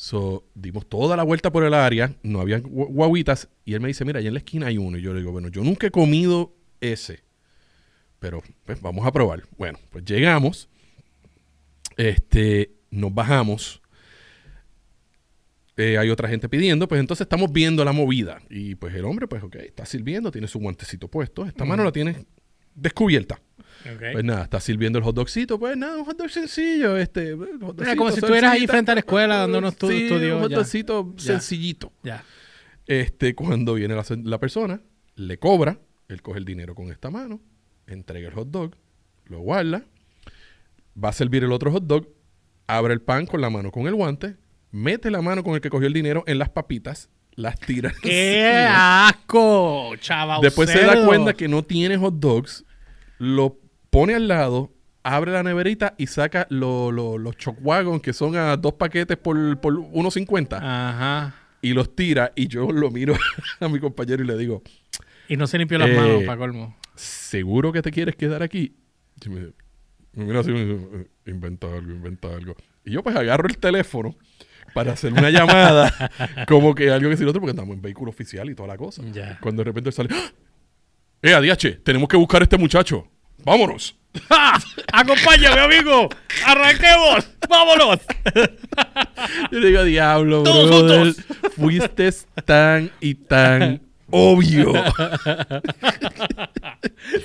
Speaker 2: So, dimos toda la vuelta por el área, no habían gu- guaguitas, y él me dice, mira, allá en la esquina hay uno. Y yo le digo, bueno, yo nunca he comido ese, pero pues vamos a probar. Bueno, pues llegamos, este, nos bajamos, eh, hay otra gente pidiendo, pues entonces estamos viendo la movida. Y pues el hombre, pues ok, está sirviendo, tiene su guantecito puesto, esta mano la tiene descubierta. Pues nada, está sirviendo el hot dogcito, pues nada, un hot dog sencillo, este, hot dogcito,
Speaker 1: como si estuvieras ahí frente a la escuela dando unos tu-
Speaker 2: Sí, un
Speaker 1: ya.
Speaker 2: hotdogcito
Speaker 1: Ya.
Speaker 2: sencillito.
Speaker 1: Ya.
Speaker 2: Este, cuando viene la, la persona, le cobra, él coge el dinero con esta mano, entrega el hot dog, lo guarda, va a servir el otro hot dog, abre el pan con la mano con el guante, mete la mano con el que cogió el dinero en las papitas, las tira.
Speaker 1: ¡Qué asco, chaval!
Speaker 2: Después se da cuenta que no tiene hot dogs, lo pone al lado, abre la neverita y saca lo- lo- los chocwagon que son a dos paquetes por, por 1.50
Speaker 1: Ajá.
Speaker 2: y los tira y yo lo miro a mi compañero y le digo,
Speaker 1: Y no se limpió las
Speaker 2: Eh,
Speaker 1: manos, para colmo.
Speaker 2: ¿seguro que te quieres quedar aquí? Y me, me mira así me dice, "Eh, inventa algo, inventa algo. Y yo pues agarro el teléfono para hacer una llamada como que algo que decir otro porque estamos en vehículo oficial y toda la cosa.
Speaker 1: Ya.
Speaker 2: Cuando de repente sale, ¡Ah! ¡Eh, ADH! Tenemos que buscar a este muchacho. ¡Vámonos!
Speaker 1: ¡Ja! ¡Acompáñame, amigo! ¡Arranquemos! ¡Vámonos!
Speaker 2: Yo le digo, diablo,
Speaker 1: Todos
Speaker 2: brother. Fuiste tan y tan obvio.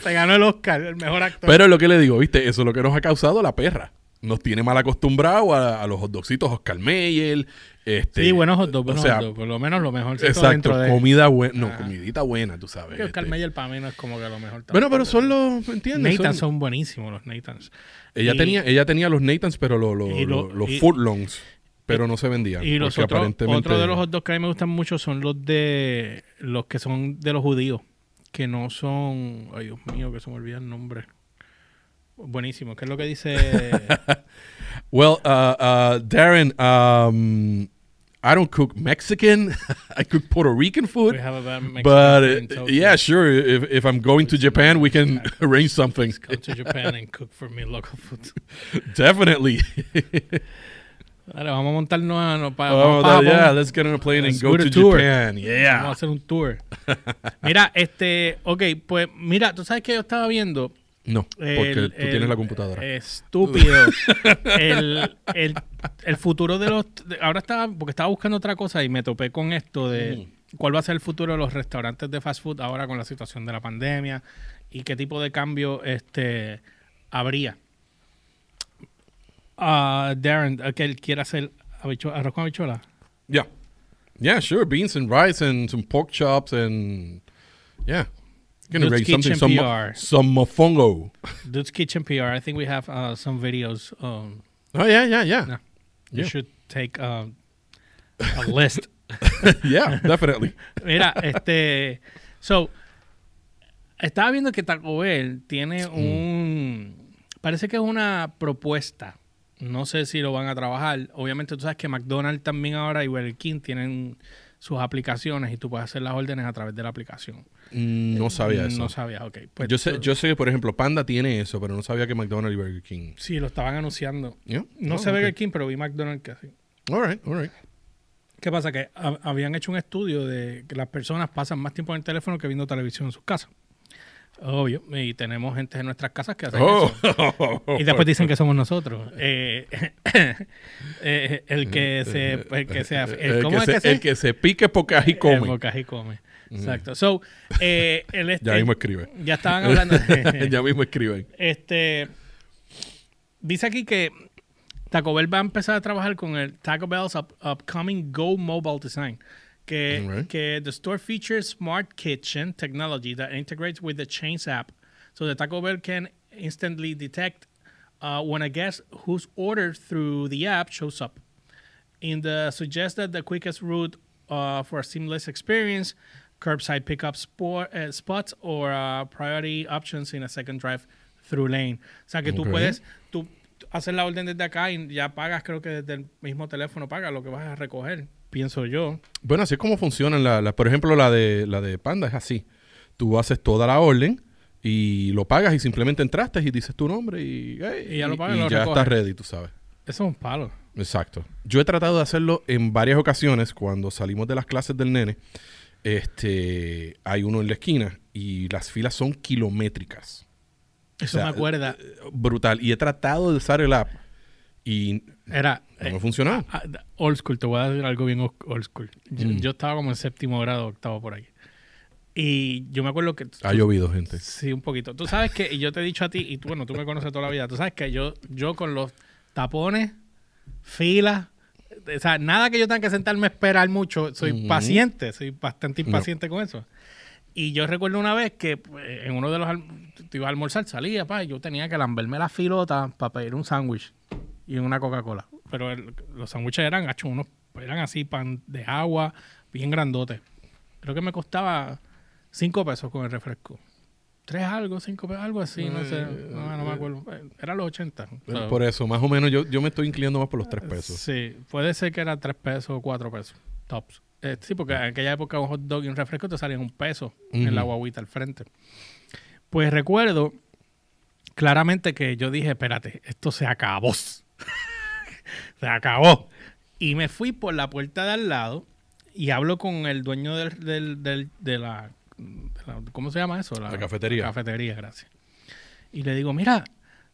Speaker 1: Se ganó el Oscar, el mejor actor.
Speaker 2: Pero es lo que le digo, ¿viste? Eso es lo que nos ha causado la perra. Nos tiene mal acostumbrado a, a los hot dogcitos Oscar Mayer. Este,
Speaker 1: sí, buenos hot dogs,
Speaker 2: o sea,
Speaker 1: hot dogs. Por lo menos lo mejor.
Speaker 2: Exacto, comida buena. No,
Speaker 1: Ah.
Speaker 2: comidita buena, tú sabes.
Speaker 1: Que Oscar
Speaker 2: este.
Speaker 1: Mayer para mí no es como que lo mejor.
Speaker 2: Bueno, pero son los, ¿me entiendes?
Speaker 1: Nathans
Speaker 2: Son-
Speaker 1: son buenísimos, los Nathans.
Speaker 2: ella,
Speaker 1: y-
Speaker 2: tenía, ella tenía los Nathans, pero lo- los
Speaker 1: y-
Speaker 2: footlongs, pero no se vendían.
Speaker 1: Y los otros,
Speaker 2: aparentemente-
Speaker 1: otro de los hot dogs que a mí me gustan mucho son los de los que son de los judíos, que no son, ay Dios mío, que se me olvida el nombre. Buenísimo, ¿qué es lo que dice?
Speaker 2: Well, uh, uh, Darren, um, I don't cook Mexican. I cook Puerto Rican food.
Speaker 1: We have a Mexican
Speaker 2: But uh, yeah, sure. If, if I'm going to Japan, we can arrange something.
Speaker 1: Come to Japan and cook for me local food.
Speaker 2: Definitely.
Speaker 1: Dale, vamos a montarnos a, no, pa-
Speaker 2: oh,
Speaker 1: vamos pa'
Speaker 2: that- yeah, let's get on a plane and go
Speaker 1: go
Speaker 2: to
Speaker 1: tour.
Speaker 2: Japan.
Speaker 1: Vamos a
Speaker 2: Yeah.
Speaker 1: hacer un tour. Mira, este, ok, pues mira, tú sabes que yo estaba viendo
Speaker 2: No, porque
Speaker 1: El-
Speaker 2: tú
Speaker 1: el-
Speaker 2: tienes la computadora.
Speaker 1: Estúpido. el, el- el futuro de los. de- ahora estaba. Porque estaba buscando otra cosa y me topé con esto de cuál va a ser el futuro de los restaurantes de fast food ahora con la situación de la pandemia y qué tipo de cambio este habría. Ah, Darren, que él quiere hacer arroz con habichuela.
Speaker 2: yeah. Yeah, sure. Beans and rice and some pork chops and yeah. Gonna
Speaker 1: Dude's
Speaker 2: something some
Speaker 1: PR.
Speaker 2: some mofongo.
Speaker 1: Dude's Kitchen PR. I think we have uh, some videos. Um,
Speaker 2: Oh yeah, yeah, yeah.
Speaker 1: No. you
Speaker 2: Yeah.
Speaker 1: should take um, a list.
Speaker 2: yeah, definitely.
Speaker 1: Mira, este. So, estaba viendo que Taco Bell tiene un. Parece que es una propuesta. No sé si lo van a trabajar. Obviamente, tú sabes que McDonald's también ahora y Burger King tienen sus aplicaciones y tú puedes hacer las órdenes a través de la aplicación.
Speaker 2: Mm, No sabía eso.
Speaker 1: No sabía, ok. Pues
Speaker 2: yo sé,
Speaker 1: tú-
Speaker 2: yo sé que por ejemplo Panda tiene eso, pero no sabía que McDonald's y Burger King.
Speaker 1: Sí, lo estaban anunciando.
Speaker 2: Yeah?
Speaker 1: No
Speaker 2: Oh,
Speaker 1: sé
Speaker 2: okay.
Speaker 1: Burger King, pero vi McDonald's que sí.
Speaker 2: All right, all right.
Speaker 1: ¿Qué pasa? Que ha- habían hecho un estudio de que las personas pasan más tiempo en el teléfono que viendo televisión en sus casas. Obvio. Y tenemos gente en nuestras casas que hacen
Speaker 2: Oh.
Speaker 1: eso. Y después dicen que somos nosotros. Eh, eh, el que se... El que se... El,
Speaker 2: el,
Speaker 1: ¿Cómo
Speaker 2: que
Speaker 1: es
Speaker 2: se,
Speaker 1: que
Speaker 2: el que se pique porque ají
Speaker 1: El
Speaker 2: come.
Speaker 1: bocají come. Exacto. So, eh, el este-
Speaker 2: Ya mismo escribe.
Speaker 1: Ya estaban hablando de...
Speaker 2: ya mismo escriben.
Speaker 1: Este dice aquí que Taco Bell va a empezar a trabajar con el Taco Bell's up- upcoming Go Mobile Design. Que,
Speaker 2: Alright.
Speaker 1: que the store features smart kitchen technology that integrates with the Chains app. So the Taco Bell can instantly detect uh, when a guest who's ordered through the app shows up. In the suggest that the quickest route uh, for a seamless experience, curbside pickup sport, uh, spots or uh, priority options in a second drive through lane. O sea que tú
Speaker 2: Ok.
Speaker 1: puedes tú hacer la orden desde acá y ya pagas, creo que desde el mismo teléfono pagas lo que vas a recoger, pienso yo.
Speaker 2: Bueno, así es como funcionan. La, la- por ejemplo, la de, la de Panda es así. Tú haces toda la orden y lo pagas y simplemente entraste y dices tu nombre y, hey,
Speaker 1: Y ya lo pagas y
Speaker 2: y
Speaker 1: lo
Speaker 2: ya estás ready, tú sabes.
Speaker 1: Eso es un palo.
Speaker 2: Exacto. Yo he tratado de hacerlo en varias ocasiones cuando salimos de las clases del nene. Este, hay uno en la esquina y las filas son kilométricas.
Speaker 1: Eso
Speaker 2: O sea,
Speaker 1: me acuerda.
Speaker 2: Brutal. Y he tratado de usar el app y
Speaker 1: Era
Speaker 2: no
Speaker 1: eh,
Speaker 2: me funcionaba.
Speaker 1: ah, old school, te voy a decir algo bien old school. Yo,
Speaker 2: Mm.
Speaker 1: yo estaba como en séptimo grado, octavo por ahí. Y yo me acuerdo que
Speaker 2: Ha llovido, gente.
Speaker 1: Sí, un poquito. Tú sabes que, y yo te he dicho a ti, y tú, bueno, tú me conoces toda la vida, tú sabes que yo, yo con los tapones, filas, o sea, nada que yo tenga que sentarme a esperar mucho, soy paciente, soy bastante
Speaker 2: No.
Speaker 1: impaciente con eso. Y yo recuerdo una vez que pues, en uno de los te iba a almorzar, salía, pa, y yo tenía que lamberme la filota para pedir un sándwich y una Coca-Cola. Pero el- los sándwiches eran, hacho, unos, eran así, pan de agua, bien grandotes. Creo que me costaba cinco pesos con el refresco. Tres algo, cinco pesos, algo así, no sé, no, no me acuerdo. Eran los 80. So,
Speaker 2: Por eso, más o menos, yo, yo me estoy inclinando más por los tres pesos.
Speaker 1: Sí, puede ser que era tres pesos o cuatro pesos, tops. Eh, sí, porque en aquella época un hot dog y un refresco te salían un peso en la guaguita al frente. Pues recuerdo claramente que yo dije, espérate, esto se acabó. se acabó. Y me fui por la puerta de al lado y hablo con el dueño del, del- del- de, la, de la- ¿Cómo se llama eso?
Speaker 2: La cafetería.
Speaker 1: cafetería, gracias. Y le digo, mira,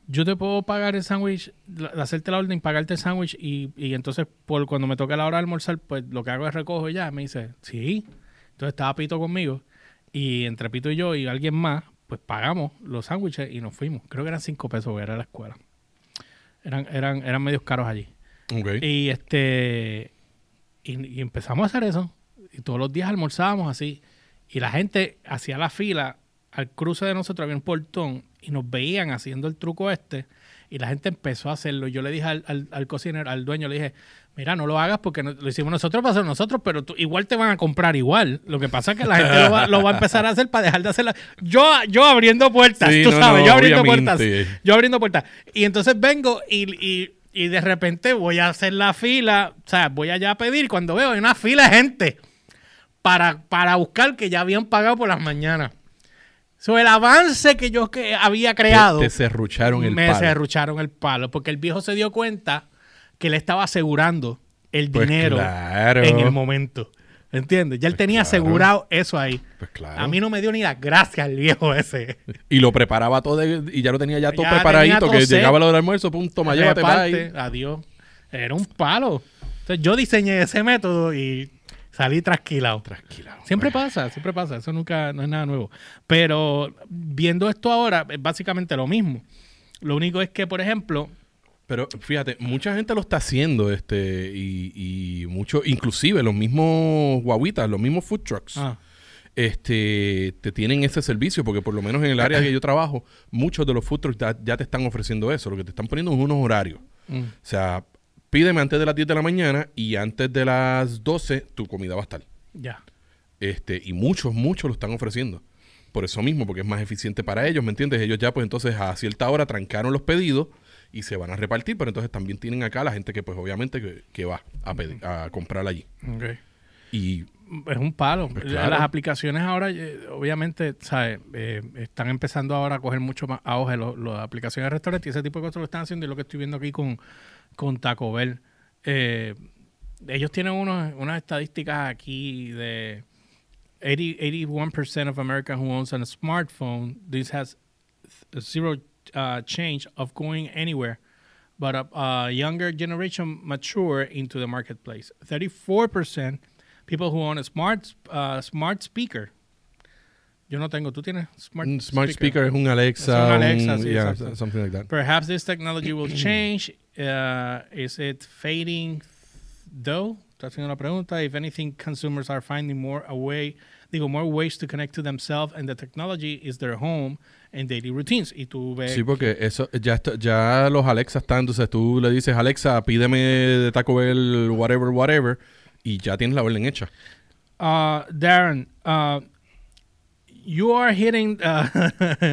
Speaker 1: yo te puedo pagar el sándwich, la- hacerte la orden, pagarte el sándwich y, y entonces por cuando me toque la hora de almorzar, pues lo que hago es recojo y ya. Me dice, sí. Entonces estaba Pito conmigo y entre Pito y yo y alguien más, pues pagamos los sándwiches y nos fuimos. Creo que eran cinco pesos, era la escuela. Eran, eran, eran medios caros allí. Y este y, y empezamos a hacer eso. Y todos los días almorzábamos así. Y la gente hacía la fila al cruce de nosotros, había un portón, y nos veían haciendo el truco este. Y la gente empezó a hacerlo. Yo le dije al, al, al cocinero, al dueño, le dije, mira, no lo hagas porque lo hicimos nosotros para hacer nosotros, pero tú- igual te van a comprar igual. Lo que pasa es que la gente lo va, lo va a empezar a hacer para dejar de hacerla. Yo, yo abriendo puertas,
Speaker 2: Sí,
Speaker 1: tú
Speaker 2: no,
Speaker 1: sabes,
Speaker 2: no,
Speaker 1: yo abriendo
Speaker 2: obviamente.
Speaker 1: puertas. Yo abriendo puertas. Y entonces vengo y, y, y de repente voy a hacer la fila, o sea, voy allá a pedir cuando veo hay una fila de gente para, para buscar que ya habían pagado por las mañanas. Sobre el avance que yo que había creado,
Speaker 2: Te, te el
Speaker 1: me
Speaker 2: palo.
Speaker 1: serrucharon el palo, porque el viejo se dio cuenta que le estaba asegurando el
Speaker 2: Pues
Speaker 1: dinero
Speaker 2: claro.
Speaker 1: en el momento. ¿Entiendes? Ya él
Speaker 2: Pues
Speaker 1: tenía
Speaker 2: claro.
Speaker 1: asegurado eso ahí.
Speaker 2: Pues claro.
Speaker 1: A mí no me dio ni las gracias el viejo ese.
Speaker 2: Y lo preparaba todo y ya lo tenía ya todo
Speaker 1: Ya
Speaker 2: preparadito,
Speaker 1: todo
Speaker 2: que
Speaker 1: set.
Speaker 2: llegaba lo del almuerzo, pum, toma, llévate,
Speaker 1: Reparte,
Speaker 2: bye.
Speaker 1: Adiós. Era un palo. Entonces yo diseñé ese método y salí trasquilado.
Speaker 2: Tranquila.
Speaker 1: Siempre pasa, siempre pasa. Eso nunca, no es nada nuevo. Pero viendo esto ahora, es básicamente lo mismo. Lo único es que, por ejemplo,
Speaker 2: Pero fíjate, mucha gente lo está haciendo, este, y, y mucho, inclusive los mismos guaguitas, los mismos food trucks,
Speaker 1: ah,
Speaker 2: este, te tienen ese servicio, porque por lo menos en el área que yo trabajo, muchos de los food trucks ya, ya te están ofreciendo eso, lo que te están poniendo es unos horarios.
Speaker 1: mm,
Speaker 2: O sea, pídeme antes de las 10 de la mañana y antes de las 12 tu comida va a estar.
Speaker 1: ya.
Speaker 2: Este, y muchos, muchos lo están ofreciendo. Por eso mismo, porque es más eficiente para ellos, ¿me entiendes? Ellos ya, pues entonces a cierta hora trancaron los pedidos y se van a repartir, pero entonces también tienen acá la gente que, pues obviamente, que, que va a, pedir, a comprar allí.
Speaker 1: ok.
Speaker 2: Y
Speaker 1: Es un palo.
Speaker 2: Pues claro.
Speaker 1: Las aplicaciones ahora, eh, obviamente, ¿sabes? Eh, están empezando ahora a coger mucho más auge las aplicaciones de restaurantes y ese tipo de cosas lo están haciendo y lo que estoy viendo aquí con, con Taco Bell. Eh, ellos tienen unos, unas estadísticas aquí de 80, 81% of America who owns a smartphone, this has zero uh, change of going anywhere. But a, a younger generation mature into the marketplace. 34% people who own a smart uh, smart speaker. Yo no tengo. ¿Tú tienes smart,
Speaker 2: Un smart speaker es un Alexa.
Speaker 1: Es un Alexa,
Speaker 2: un-
Speaker 1: sí,
Speaker 2: yeah, something like that.
Speaker 1: Perhaps this technology will change. Uh, is it fading though? Está haciendo la pregunta. If anything, consumers are finding more a way, digo, more ways to connect to themselves, and the technology is their home and daily routines. Y tú ves.
Speaker 2: Sí, porque eso ya está- ya los Alexa están, entonces tú le dices Alexa, pídeme de Taco Bell whatever whatever y ya tienes la orden hecha.
Speaker 1: Uh, Darren, uh, you are hitting. Uh,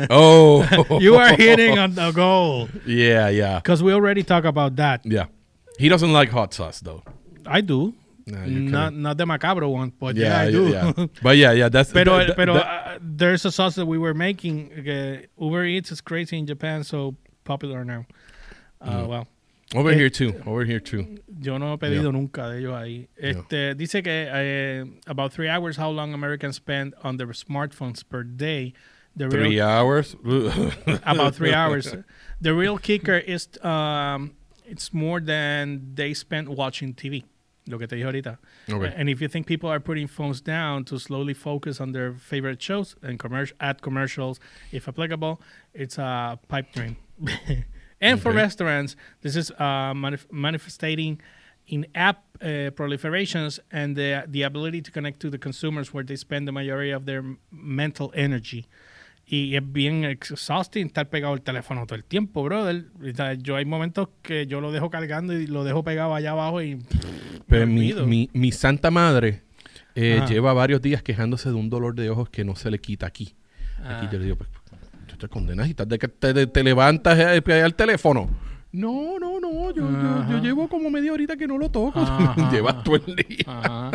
Speaker 2: Oh,
Speaker 1: you are hitting on the goal
Speaker 2: Yeah, yeah,
Speaker 1: because we already talked about that.
Speaker 2: yeah. He doesn't like hot sauce though.
Speaker 1: I do. Not not the macabro one, but yeah,
Speaker 2: yeah,
Speaker 1: I do.
Speaker 2: yeah, yeah. But yeah, yeah, that's
Speaker 1: Pero,
Speaker 2: that-
Speaker 1: pero
Speaker 2: that-
Speaker 1: uh, there's a sauce that we were making. que Uber Eats is crazy in Japan, so popular now. Uh,
Speaker 2: Mm.
Speaker 1: Well,
Speaker 2: over
Speaker 1: eh,
Speaker 2: here too. Over here too.
Speaker 1: yo no he pedido
Speaker 2: Yeah.
Speaker 1: nunca de ellos ahí. Este, Dice que eh, about three hours, how long Americans spend on their smartphones per day. The real-
Speaker 2: Three hours.
Speaker 1: about three hours. The real kicker is um, it's more than they spend watching TV. Lo que te dije ahorita.
Speaker 2: Okay.
Speaker 1: And if you think people are putting phones down to slowly focus on their favorite shows and commercial ad commercials, if applicable, it's a pipe dream. and for
Speaker 2: Okay.
Speaker 1: restaurants, this is uh, manif- manifesting in app uh, proliferations and the the ability to connect to the consumers where they spend the majority of their mental energy. Y es bien exhausting estar pegado al teléfono todo el tiempo, brother. O sea, Yo hay momentos que yo lo dejo cargando y lo dejo pegado allá abajo y
Speaker 2: Pero mi, mi, mi santa madre eh, lleva varios días quejándose de un dolor de ojos que no se le quita aquí.
Speaker 1: Ah.
Speaker 2: Aquí yo le digo, pues, te condenas y estás de que te, te levantas eh, al teléfono. No, no, no, yo, yo, yo llevo como media horita que no lo toco. Llevas todo el día.
Speaker 1: Ajá.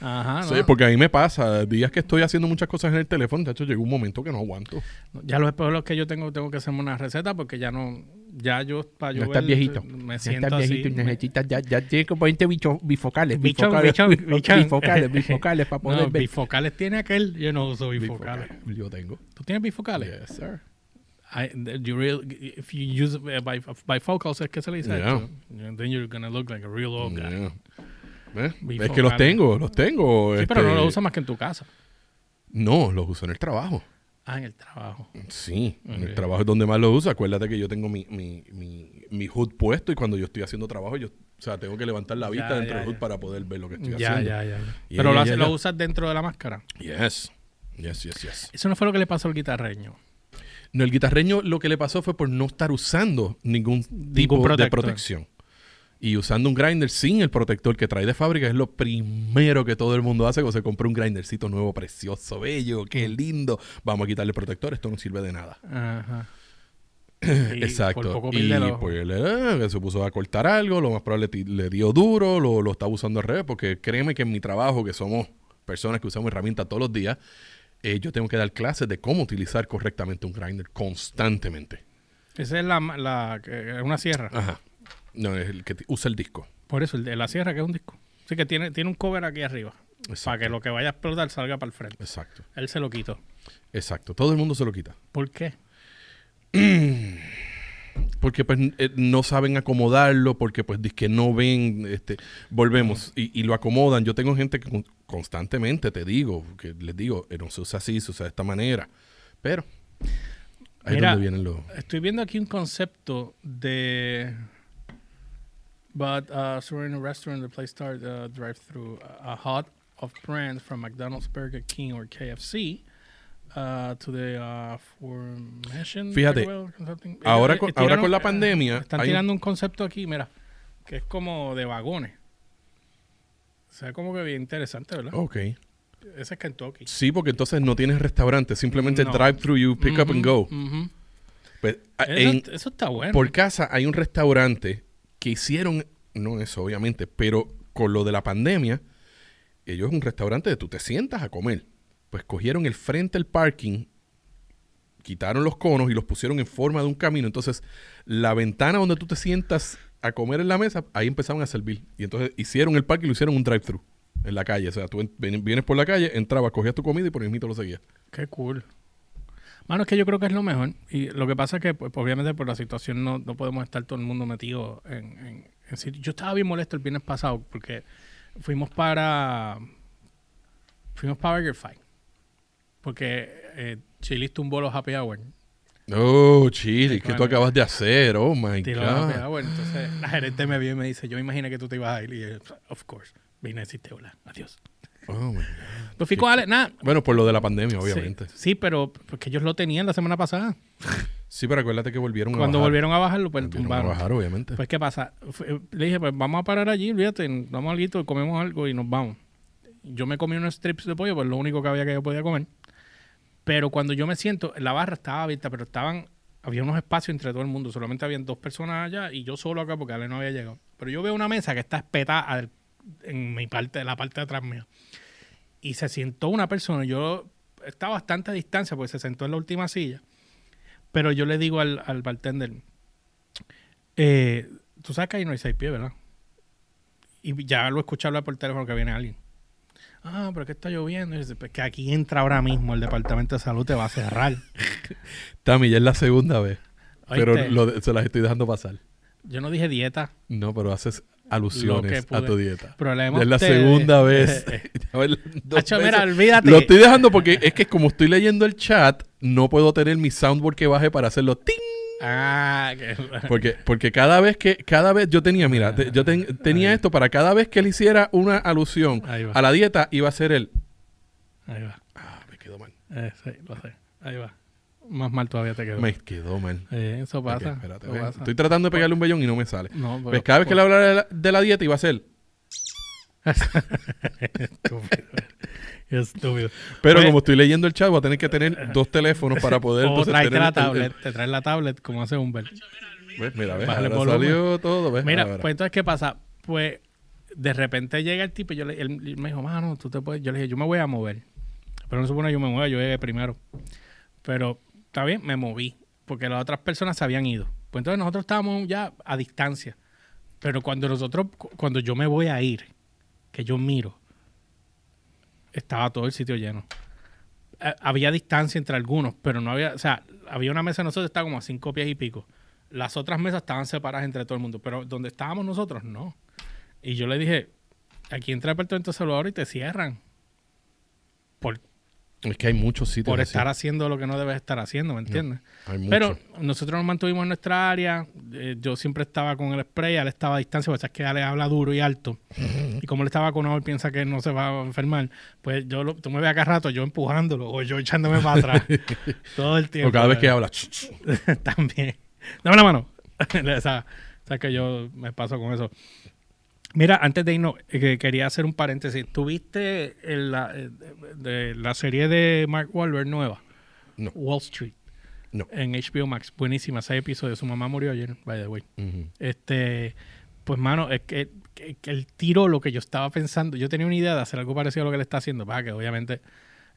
Speaker 1: Ajá.
Speaker 2: Sí,
Speaker 1: no.
Speaker 2: porque a mí me pasa, días que estoy haciendo muchas cosas en el teléfono, de hecho llega un momento que no aguanto.
Speaker 1: Ya los espejuelos que yo tengo, tengo que hacerme una receta porque ya no, ya yo, para yo
Speaker 2: Ya estás
Speaker 1: ver,
Speaker 2: viejito.
Speaker 1: me
Speaker 2: Ya
Speaker 1: siento
Speaker 2: estás
Speaker 1: así.
Speaker 2: viejito y
Speaker 1: me-
Speaker 2: necesitas, ya, ya tienes que ponerte bicho, bifocales, bifocales,
Speaker 1: bichón,
Speaker 2: bifo-
Speaker 1: bichón.
Speaker 2: bifocales, bifocales para poder
Speaker 1: no,
Speaker 2: ver.
Speaker 1: bifocales tiene aquel, yo no uso bifocales.
Speaker 2: Bifocales, Yo tengo.
Speaker 1: ¿Tú tienes bifocales?
Speaker 2: Yes, sir.
Speaker 1: I, you real, if you use uh, by, bifocals, es que se le dice
Speaker 2: Yeah.
Speaker 1: Then you're gonna look like a real old guy.
Speaker 2: Yeah. Es que
Speaker 1: Bifocales.
Speaker 2: los tengo, los tengo.
Speaker 1: Sí, pero no
Speaker 2: este,
Speaker 1: lo usas más que en tu casa.
Speaker 2: No, los uso en el trabajo.
Speaker 1: Ah, en el trabajo.
Speaker 2: Sí, en el trabajo es donde más lo uso. Acuérdate que yo tengo mi, mi, mi, mi hood puesto y cuando yo estoy haciendo trabajo, yo, o sea, tengo que levantar la vista
Speaker 1: Ya,
Speaker 2: dentro
Speaker 1: ya,
Speaker 2: del hood
Speaker 1: ya.
Speaker 2: para poder ver lo que estoy
Speaker 1: Ya,
Speaker 2: haciendo.
Speaker 1: ya, ya.
Speaker 2: Yeah,
Speaker 1: Pero lo, hace- lo usas dentro de la máscara.
Speaker 2: Yes. Yes, yes, yes.
Speaker 1: Eso no fue lo que le pasó al guitarreño.
Speaker 2: No, el guitarreño lo que le pasó fue por no estar usando ningún tipo de protección. Y usando un grinder sin el protector que trae de fábrica es lo primero que todo el mundo hace cuando se compra un grindercito nuevo, precioso, bello, qué lindo. Vamos a quitarle el protector, esto no sirve de nada.
Speaker 1: Ajá. Y
Speaker 2: Exacto.
Speaker 1: Por poco
Speaker 2: y pues eh, se puso a cortar algo, lo más probable le dio duro, lo, lo estaba usando al revés, porque créeme que en mi trabajo, que somos personas que usamos herramientas todos los días, eh, yo tengo que dar clases de cómo utilizar correctamente un grinder constantemente.
Speaker 1: Esa es la, una sierra.
Speaker 2: Ajá. No, es el que usa el disco.
Speaker 1: Por eso, el de la sierra, que es un disco. Así que tiene, tiene un cover aquí arriba.
Speaker 2: Exacto.
Speaker 1: Para que lo que vaya a explotar salga para el frente.
Speaker 2: Exacto.
Speaker 1: Él se lo quitó.
Speaker 2: Exacto. Todo el mundo se lo quita.
Speaker 1: ¿Por qué?
Speaker 2: Porque pues eh, no saben acomodarlo, porque pues que no ven, este, volvemos y, y lo acomodan. Yo tengo gente que con- constantemente te digo, que les digo, eh, no se usa así, se usa de esta manera. Pero ahí
Speaker 1: Mira,
Speaker 2: es donde vienen los...
Speaker 1: Estoy viendo aquí un concepto de. But uh, surrounding a restaurant, the place start uh, drive through a hot of brands from McDonald's, Burger King, or KFC. Uh, to the uh, formation
Speaker 2: Fíjate,
Speaker 1: Well,
Speaker 2: ahora con-
Speaker 1: eh,
Speaker 2: ahora con la
Speaker 1: eh,
Speaker 2: pandemia,
Speaker 1: Están
Speaker 2: hay un-
Speaker 1: tirando un concepto aquí, mira, que es como de vagones. O sea, como que bien interesante, ¿verdad?
Speaker 2: Ok.
Speaker 1: Ese es Kentucky.
Speaker 2: Sí, porque entonces no tienes restaurante, simplemente
Speaker 1: No.
Speaker 2: drive-through, you pick up and go. Pues, a-
Speaker 1: Eso,
Speaker 2: en-
Speaker 1: eso está bueno.
Speaker 2: por casa hay un restaurante que hicieron, no eso obviamente, pero con lo de la pandemia, ellos es un restaurante de tú te sientas a comer. Pues cogieron el frente del parking, quitaron los conos y los pusieron en forma de un camino. Entonces, la ventana donde tú te sientas a comer en la mesa, ahí empezaron a servir. Y entonces hicieron el parking y lo hicieron un drive-thru. en la calle. O sea, tú vienes por la calle, entrabas, cogías tu comida y por ahí mismo lo seguías.
Speaker 1: Qué cool. Mano, es que yo creo que es lo mejor. Y lo que pasa es que, pues, obviamente, por la situación no, no podemos estar todo el mundo metido en, en, en sitio- Yo estaba bien molesto el viernes pasado porque fuimos para. Fuimos para Burger Fight. Porque eh, Chili's tumbó los happy hour.
Speaker 2: Oh, chile, ¿qué tú acabas de hacer? Oh, my
Speaker 1: Tiró los happy
Speaker 2: God.
Speaker 1: hour. Entonces, la gerente me vio y me dice: Yo imaginé que tú te ibas a ir. Y yo, of course. Vine a decirte hola. Adiós.
Speaker 2: Oh,
Speaker 1: Ale. Nada.
Speaker 2: Bueno, por lo de la pandemia, obviamente.
Speaker 1: Sí, sí, pero porque ellos lo tenían la semana pasada.
Speaker 2: Sí, pero acuérdate que volvieron a
Speaker 1: Cuando
Speaker 2: bajar.
Speaker 1: volvieron a bajarlo, pues
Speaker 2: Volvieron a
Speaker 1: tumbaron.
Speaker 2: bajar, obviamente.
Speaker 1: Pues, ¿qué pasa? Fue- le dije, pues vamos a parar allí, olvídate, vamos algo, comemos algo y nos vamos. Yo me comí unos strips de pollo, pues lo único que había que yo podía comer. Pero cuando yo me siento, la barra estaba abierta, pero estaban, había unos espacios entre todo el mundo. Solamente habían dos personas allá y yo solo acá porque Ale no había llegado. Pero yo veo una mesa que está espetada al- en mi parte, la parte de atrás mía. Y se sentó una persona, yo estaba a bastante distancia porque se sentó en la última silla. Pero yo le digo al, al bartender, eh, tú sabes que ahí no hay seis pies, ¿verdad? Y ya lo escuché hablar por teléfono que viene alguien. Ah, pero que está lloviendo. Y dice, pues que aquí entra ahora mismo el departamento de salud, te va a cerrar.
Speaker 2: Tami, ya es la segunda vez. Pero lo se las estoy dejando pasar.
Speaker 1: Yo no dije dieta.
Speaker 2: No, pero haces alusiones a tu dieta.
Speaker 1: Problemas
Speaker 2: Ya es la segunda vez.
Speaker 1: Hacho, mira, olvídate.
Speaker 2: Lo estoy dejando porque es que como estoy leyendo el chat, no puedo tener mi soundboard que baje para hacerlo ting.
Speaker 1: Ah, que...
Speaker 2: Porque, porque cada vez que, cada vez yo tenía, mira, te- yo ten- tenía esto para cada vez que él hiciera una alusión a la dieta, iba a ser el.
Speaker 1: Ahí va.
Speaker 2: Ah, me quedó mal.
Speaker 1: Eh, sí, lo sé. Ahí va. Más mal todavía te quedó.
Speaker 2: Me quedó mal.
Speaker 1: Eh, eso pasa.
Speaker 2: espérate,
Speaker 1: eso
Speaker 2: ves.
Speaker 1: pasa.
Speaker 2: Estoy tratando de pegarle un vellón y no me sale.
Speaker 1: No, pero-
Speaker 2: ¿Ves? Cada vez que le hablara de la, de la dieta iba a ser.
Speaker 1: Estúpido. Estúpido.
Speaker 2: Pero
Speaker 1: Pues-
Speaker 2: como estoy leyendo el chat, voy a tener que tener dos teléfonos para poder.
Speaker 1: O
Speaker 2: entonces,
Speaker 1: traerte
Speaker 2: tener
Speaker 1: la tablet. Te traes la tablet como hace Humber.
Speaker 2: ¿Ves? Mira, ves. Ahora salió todo, ¿ves?
Speaker 1: Mira,
Speaker 2: Ahora.
Speaker 1: pues entonces, ¿qué pasa? Pues de repente llega el tipo y yo le, él, él me dijo, mano, tú te puedes. Yo le dije, yo me voy a mover. Pero no supone que yo me mueva, yo llegué primero. Pero está bien, me moví. Porque las otras personas se habían ido. Pues entonces nosotros estábamos ya a distancia. Pero cuando nosotros, cu- cuando yo me voy a ir, que yo miro, estaba todo el sitio lleno. Eh, había distancia entre algunos, pero no había, o sea, había una mesa de nosotros estaba como a cinco pies y pico. Las otras mesas estaban separadas entre todo el mundo, pero donde estábamos nosotros, no. Y yo le dije, aquí entra el departamento de Salvador y te cierran.
Speaker 2: Es que hay muchos sitios.
Speaker 1: por
Speaker 2: así.
Speaker 1: estar haciendo lo que no debes estar haciendo, ¿me entiendes?
Speaker 2: Hay mucho.
Speaker 1: Pero nosotros nos mantuvimos en nuestra área. eh, yo siempre estaba con el spray, él estaba a distancia, porque es que Ale habla duro y alto. y como él estaba vacunado, él piensa que no se va a enfermar. Pues yo lo, tú me ves acá rato, yo empujándolo o yo echándome para atrás. todo el tiempo.
Speaker 2: o cada vez que habla.
Speaker 1: También. Dame la mano. o sea, o sea, que yo me paso con eso. Mira, antes de irnos, eh, que quería hacer un paréntesis. ¿Tuviste el- la, eh, de, de la serie de Mark Wahlberg nueva?
Speaker 2: No.
Speaker 1: Wall Street.
Speaker 2: No.
Speaker 1: En HBO Max. Buenísima. Seis episodios. Su mamá murió ayer, by the way. Este, pues, mano, es que, que- que él tiró lo que yo estaba pensando. Yo tenía una idea de hacer algo parecido a lo que él está haciendo. Para que, obviamente,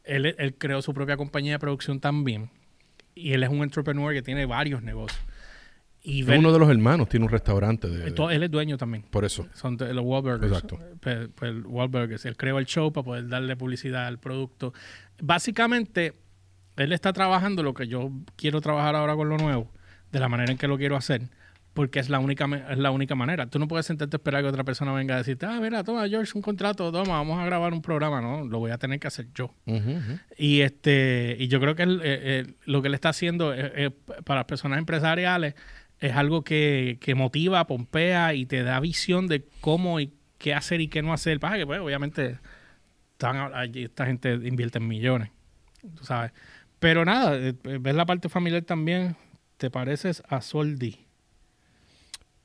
Speaker 1: él, él creó su propia compañía de producción también. Y él es un entrepreneur que tiene varios negocios. Y ver-
Speaker 2: Uno de los hermanos tiene un restaurante. De,
Speaker 1: él es dueño también.
Speaker 2: por eso.
Speaker 1: Son de los Wahlburgers.
Speaker 2: Exacto.
Speaker 1: Pues, pues, el Wahlburgers. Él creó el show para poder darle publicidad al producto. Básicamente, él está trabajando lo que yo quiero trabajar ahora con lo nuevo, de la manera en que lo quiero hacer, porque es la única es la única manera. Tú no puedes sentarte a esperar que otra persona venga a decirte, ah, mira, toma, George, un contrato, toma, vamos a grabar un programa. No, lo voy a tener que hacer yo. Y este y yo creo que él, eh, eh, lo que él está haciendo eh, eh, para las personas empresariales es algo que, que motiva, pompea y te da visión de cómo y qué hacer y qué no hacer. Pasa que, pues, obviamente, están, esta gente invierte en millones, tú sabes. Pero nada, eh, ves la parte familiar también, te pareces a Soldi.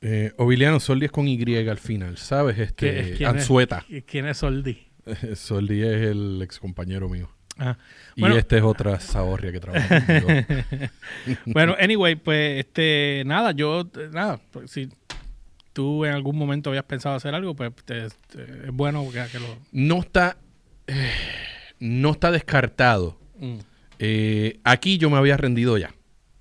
Speaker 2: Eh, Oviliano Soldi es con Y al final, ¿sabes?
Speaker 1: ¿Qué-
Speaker 2: Este,
Speaker 1: quién es?
Speaker 2: Anzueta.
Speaker 1: ¿Y ¿Quién es Soldi?
Speaker 2: Soldi es el ex compañero mío.
Speaker 1: Ah,
Speaker 2: Y este es otra zahorria que trabaja conmigo.
Speaker 1: Bueno, anyway, pues este, nada, yo, nada, pues, si tú en algún momento habías pensado hacer algo, pues te- te- es bueno que, que lo...
Speaker 2: No está. eh, no está descartado.
Speaker 1: Mm.
Speaker 2: Eh, aquí yo me había rendido ya,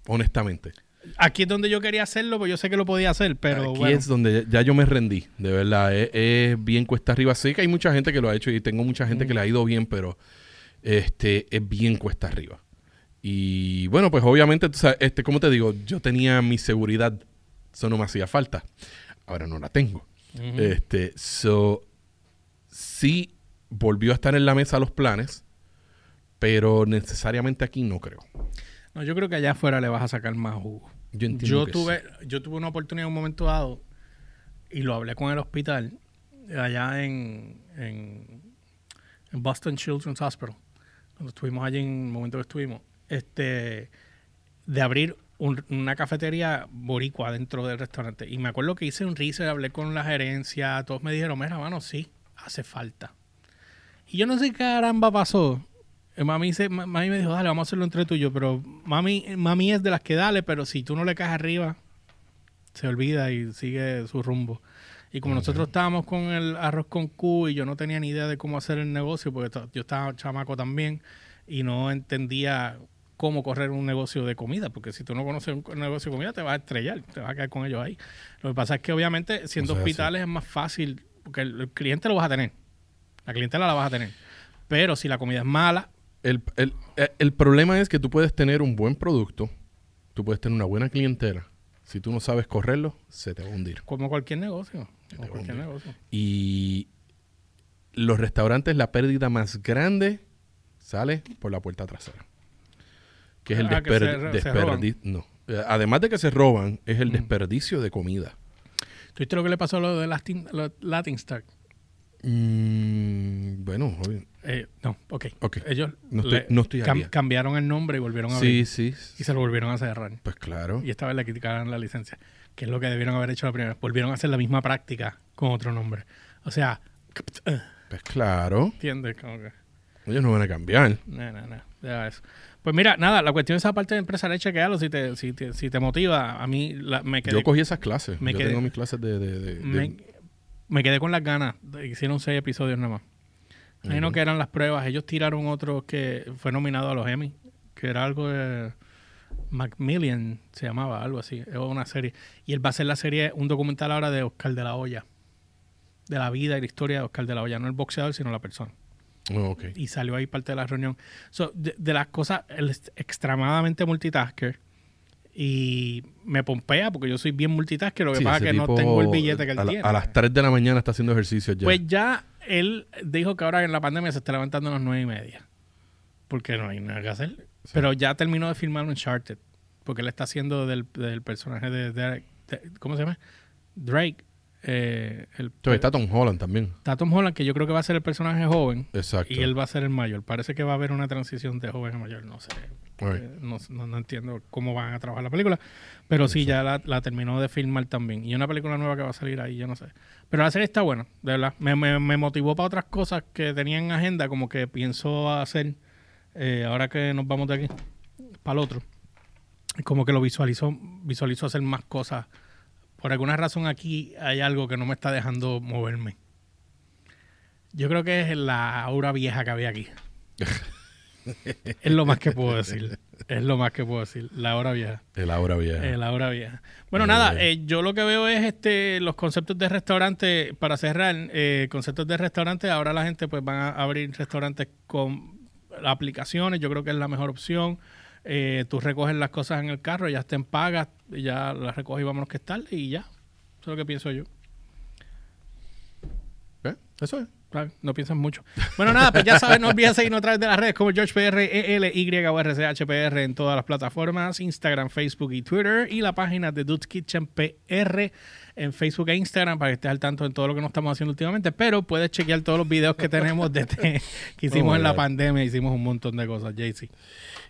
Speaker 2: honestamente.
Speaker 1: Aquí es donde yo quería hacerlo, pues yo sé que lo podía hacer, pero
Speaker 2: Aquí
Speaker 1: bueno.
Speaker 2: es donde ya, yo me rendí, de verdad. Es, es bien cuesta arriba. Sé que hay mucha gente que lo ha hecho y tengo mucha gente que le ha ido bien, pero este es bien cuesta arriba. Y bueno, pues obviamente, tú sabes, este, como te digo, yo tenía mi seguridad, eso no me hacía falta. Ahora no la tengo.
Speaker 1: Ujú.
Speaker 2: Este, so, sí volvió a estar en la mesa los planes, pero necesariamente aquí no creo.
Speaker 1: No, yo creo que allá afuera le vas a sacar más jugo.
Speaker 2: Yo entiendo
Speaker 1: Yo
Speaker 2: que
Speaker 1: tuve, yo tuve una oportunidad en un momento dado y lo hablé con el hospital allá en, en, en Boston Children's Hospital, cuando estuvimos allí en el momento que estuvimos, este, de abrir un- una cafetería boricua dentro del restaurante. Y me acuerdo que hice un research, hablé con la gerencia, todos me dijeron, mira, mano, sí, hace falta. Y yo no sé qué caramba pasó. Eh, Mami, mami me dijo, dale, vamos a hacerlo entre tú y yo. Pero mami, mami es de las que dale, pero si tú no le caes arriba, se olvida y sigue su rumbo. Y como nosotros estábamos con el arroz con Q y yo no tenía ni idea de cómo hacer el negocio, porque yo estaba chamaco también y no entendía cómo correr un negocio de comida, porque si tú no conoces un negocio de comida te vas a estrellar, te vas a caer con ellos ahí. Lo que pasa es que obviamente siendo
Speaker 2: así.
Speaker 1: hospitales es más fácil, porque el, el cliente lo vas a tener, la clientela la vas a tener. Pero si la comida es mala,
Speaker 2: El, el- eh, el problema es que tú puedes tener un buen producto, tú puedes tener una buena clientela. Si tú no sabes correrlo, se te va a hundir.
Speaker 1: como cualquier negocio, cualquier negocio.
Speaker 2: Y los restaurantes, la pérdida más grande sale por la puerta trasera. Que es el
Speaker 1: Ah, que
Speaker 2: desper-
Speaker 1: se ro- se roban.
Speaker 2: desperdi- No. Además de que se roban, es el
Speaker 1: Mm.
Speaker 2: desperdicio de comida.
Speaker 1: ¿Tú viste lo que le pasó a lo de Latin, lo- Latin Star?
Speaker 2: Mm, bueno.
Speaker 1: Eh, no, ok.
Speaker 2: Ok.
Speaker 1: Ellos
Speaker 2: No estoy-
Speaker 1: le-
Speaker 2: no estoy al
Speaker 1: cam-
Speaker 2: día.
Speaker 1: cambiaron el nombre y volvieron a
Speaker 2: sí,
Speaker 1: abrir.
Speaker 2: sí.
Speaker 1: Y se lo volvieron a cerrar.
Speaker 2: Pues claro.
Speaker 1: Y esta vez le criticaron la licencia, que es lo que debieron haber hecho la primera vez. Volvieron a hacer la misma práctica con otro nombre. O sea,
Speaker 2: Pues claro.
Speaker 1: ¿entiendes? Como que,
Speaker 2: Ellos no van a cambiar.
Speaker 1: no, no, no, deja eso. Pues mira, nada, la cuestión de esa parte de empresarial, chequealo si te, si te, si te motiva. A mí la- me quedé
Speaker 2: Yo cogí esas clases.
Speaker 1: me
Speaker 2: Yo
Speaker 1: quedé-
Speaker 2: tengo mis clases de... de- de- de-
Speaker 1: me, me quedé con las ganas. Hicieron seis episodios nada más. Ahí no que eran las pruebas. Ellos tiraron otro que fue nominado a los Emmy, que era algo de Macmillan, se llamaba, algo así. Es una serie. Y él va a hacer la serie, un documental ahora de Oscar de la Hoya. De la vida y la historia de Oscar de la Hoya. No el boxeador, sino la persona.
Speaker 2: Oh, ok.
Speaker 1: Y salió ahí parte de la reunión. So, de, de las cosas, él es extremadamente multitasker. Y me pompea porque yo soy bien multitasker. Lo que
Speaker 2: Sí,
Speaker 1: pasa es que no tengo el billete que él
Speaker 2: a, la-
Speaker 1: tiene.
Speaker 2: a las 3 de la mañana está haciendo ejercicio ya.
Speaker 1: Pues ya él dijo que ahora en la pandemia se está levantando a las nueve y media. Porque no hay nada que hacer. Pero ya terminó de filmar Uncharted. Porque él está haciendo del, del personaje de, de- de- ¿Cómo se llama? Drake. Eh, el,
Speaker 2: Entonces, está Tom Holland también.
Speaker 1: está Tom Holland, que yo creo que va a ser el personaje joven.
Speaker 2: Exacto.
Speaker 1: Y él va a ser el mayor. Parece que va a haber una transición de joven a mayor. No sé.
Speaker 2: Right.
Speaker 1: Eh, no, no- no entiendo cómo van a trabajar la película. Pero sí, ya la, la terminó de filmar también. Y una película nueva que va a salir ahí, yo no sé. Pero la serie está buena, de verdad. Me, me- me motivó para otras cosas que tenía en agenda, como que pienso hacer eh, ahora que nos vamos de aquí para el otro. Como que lo visualizo, visualizo hacer más cosas. Por alguna razón aquí hay algo que no me está dejando moverme. Yo creo que es la aura vieja que había aquí. es lo más que puedo decir. Es lo más que puedo decir. La hora vieja.
Speaker 2: El aura vieja.
Speaker 1: La hora vieja. Bueno, nada, eh, yo lo que veo es este los conceptos de restaurante, para cerrar, eh, conceptos de restaurante, ahora la gente pues van a abrir restaurantes con aplicaciones, yo creo que es la mejor opción. Eh, tú recoges las cosas en el carro, ya estén pagas, ya las recoges y vámonos que es tarde y ya. Eso es lo que pienso yo.
Speaker 2: ¿Eh? Eso es.
Speaker 1: Claro, No piensas mucho. Bueno, nada, pues ya sabes, no olvides seguirnos a través de las redes como GeorgePR, ELY o RCHPR en todas las plataformas, Instagram, Facebook y Twitter, y la página de Dude's Kitchen PR en Facebook e Instagram para que estés al tanto en todo lo que nos estamos haciendo últimamente. Pero puedes chequear todos los videos que tenemos desde que hicimos
Speaker 2: Oh
Speaker 1: en la pandemia, hicimos un montón de cosas, JC.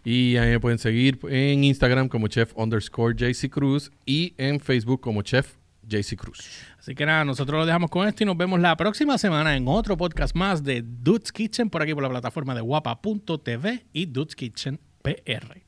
Speaker 2: Y ahí me pueden seguir en Instagram como chef underscore JC Cruz y en Facebook como chef JC Cruz.
Speaker 1: Así que nada, nosotros lo dejamos con esto y nos vemos la próxima semana en otro podcast más de Dude's Kitchen por aquí por la plataforma de guapa.tv y Dude's Kitchen PR.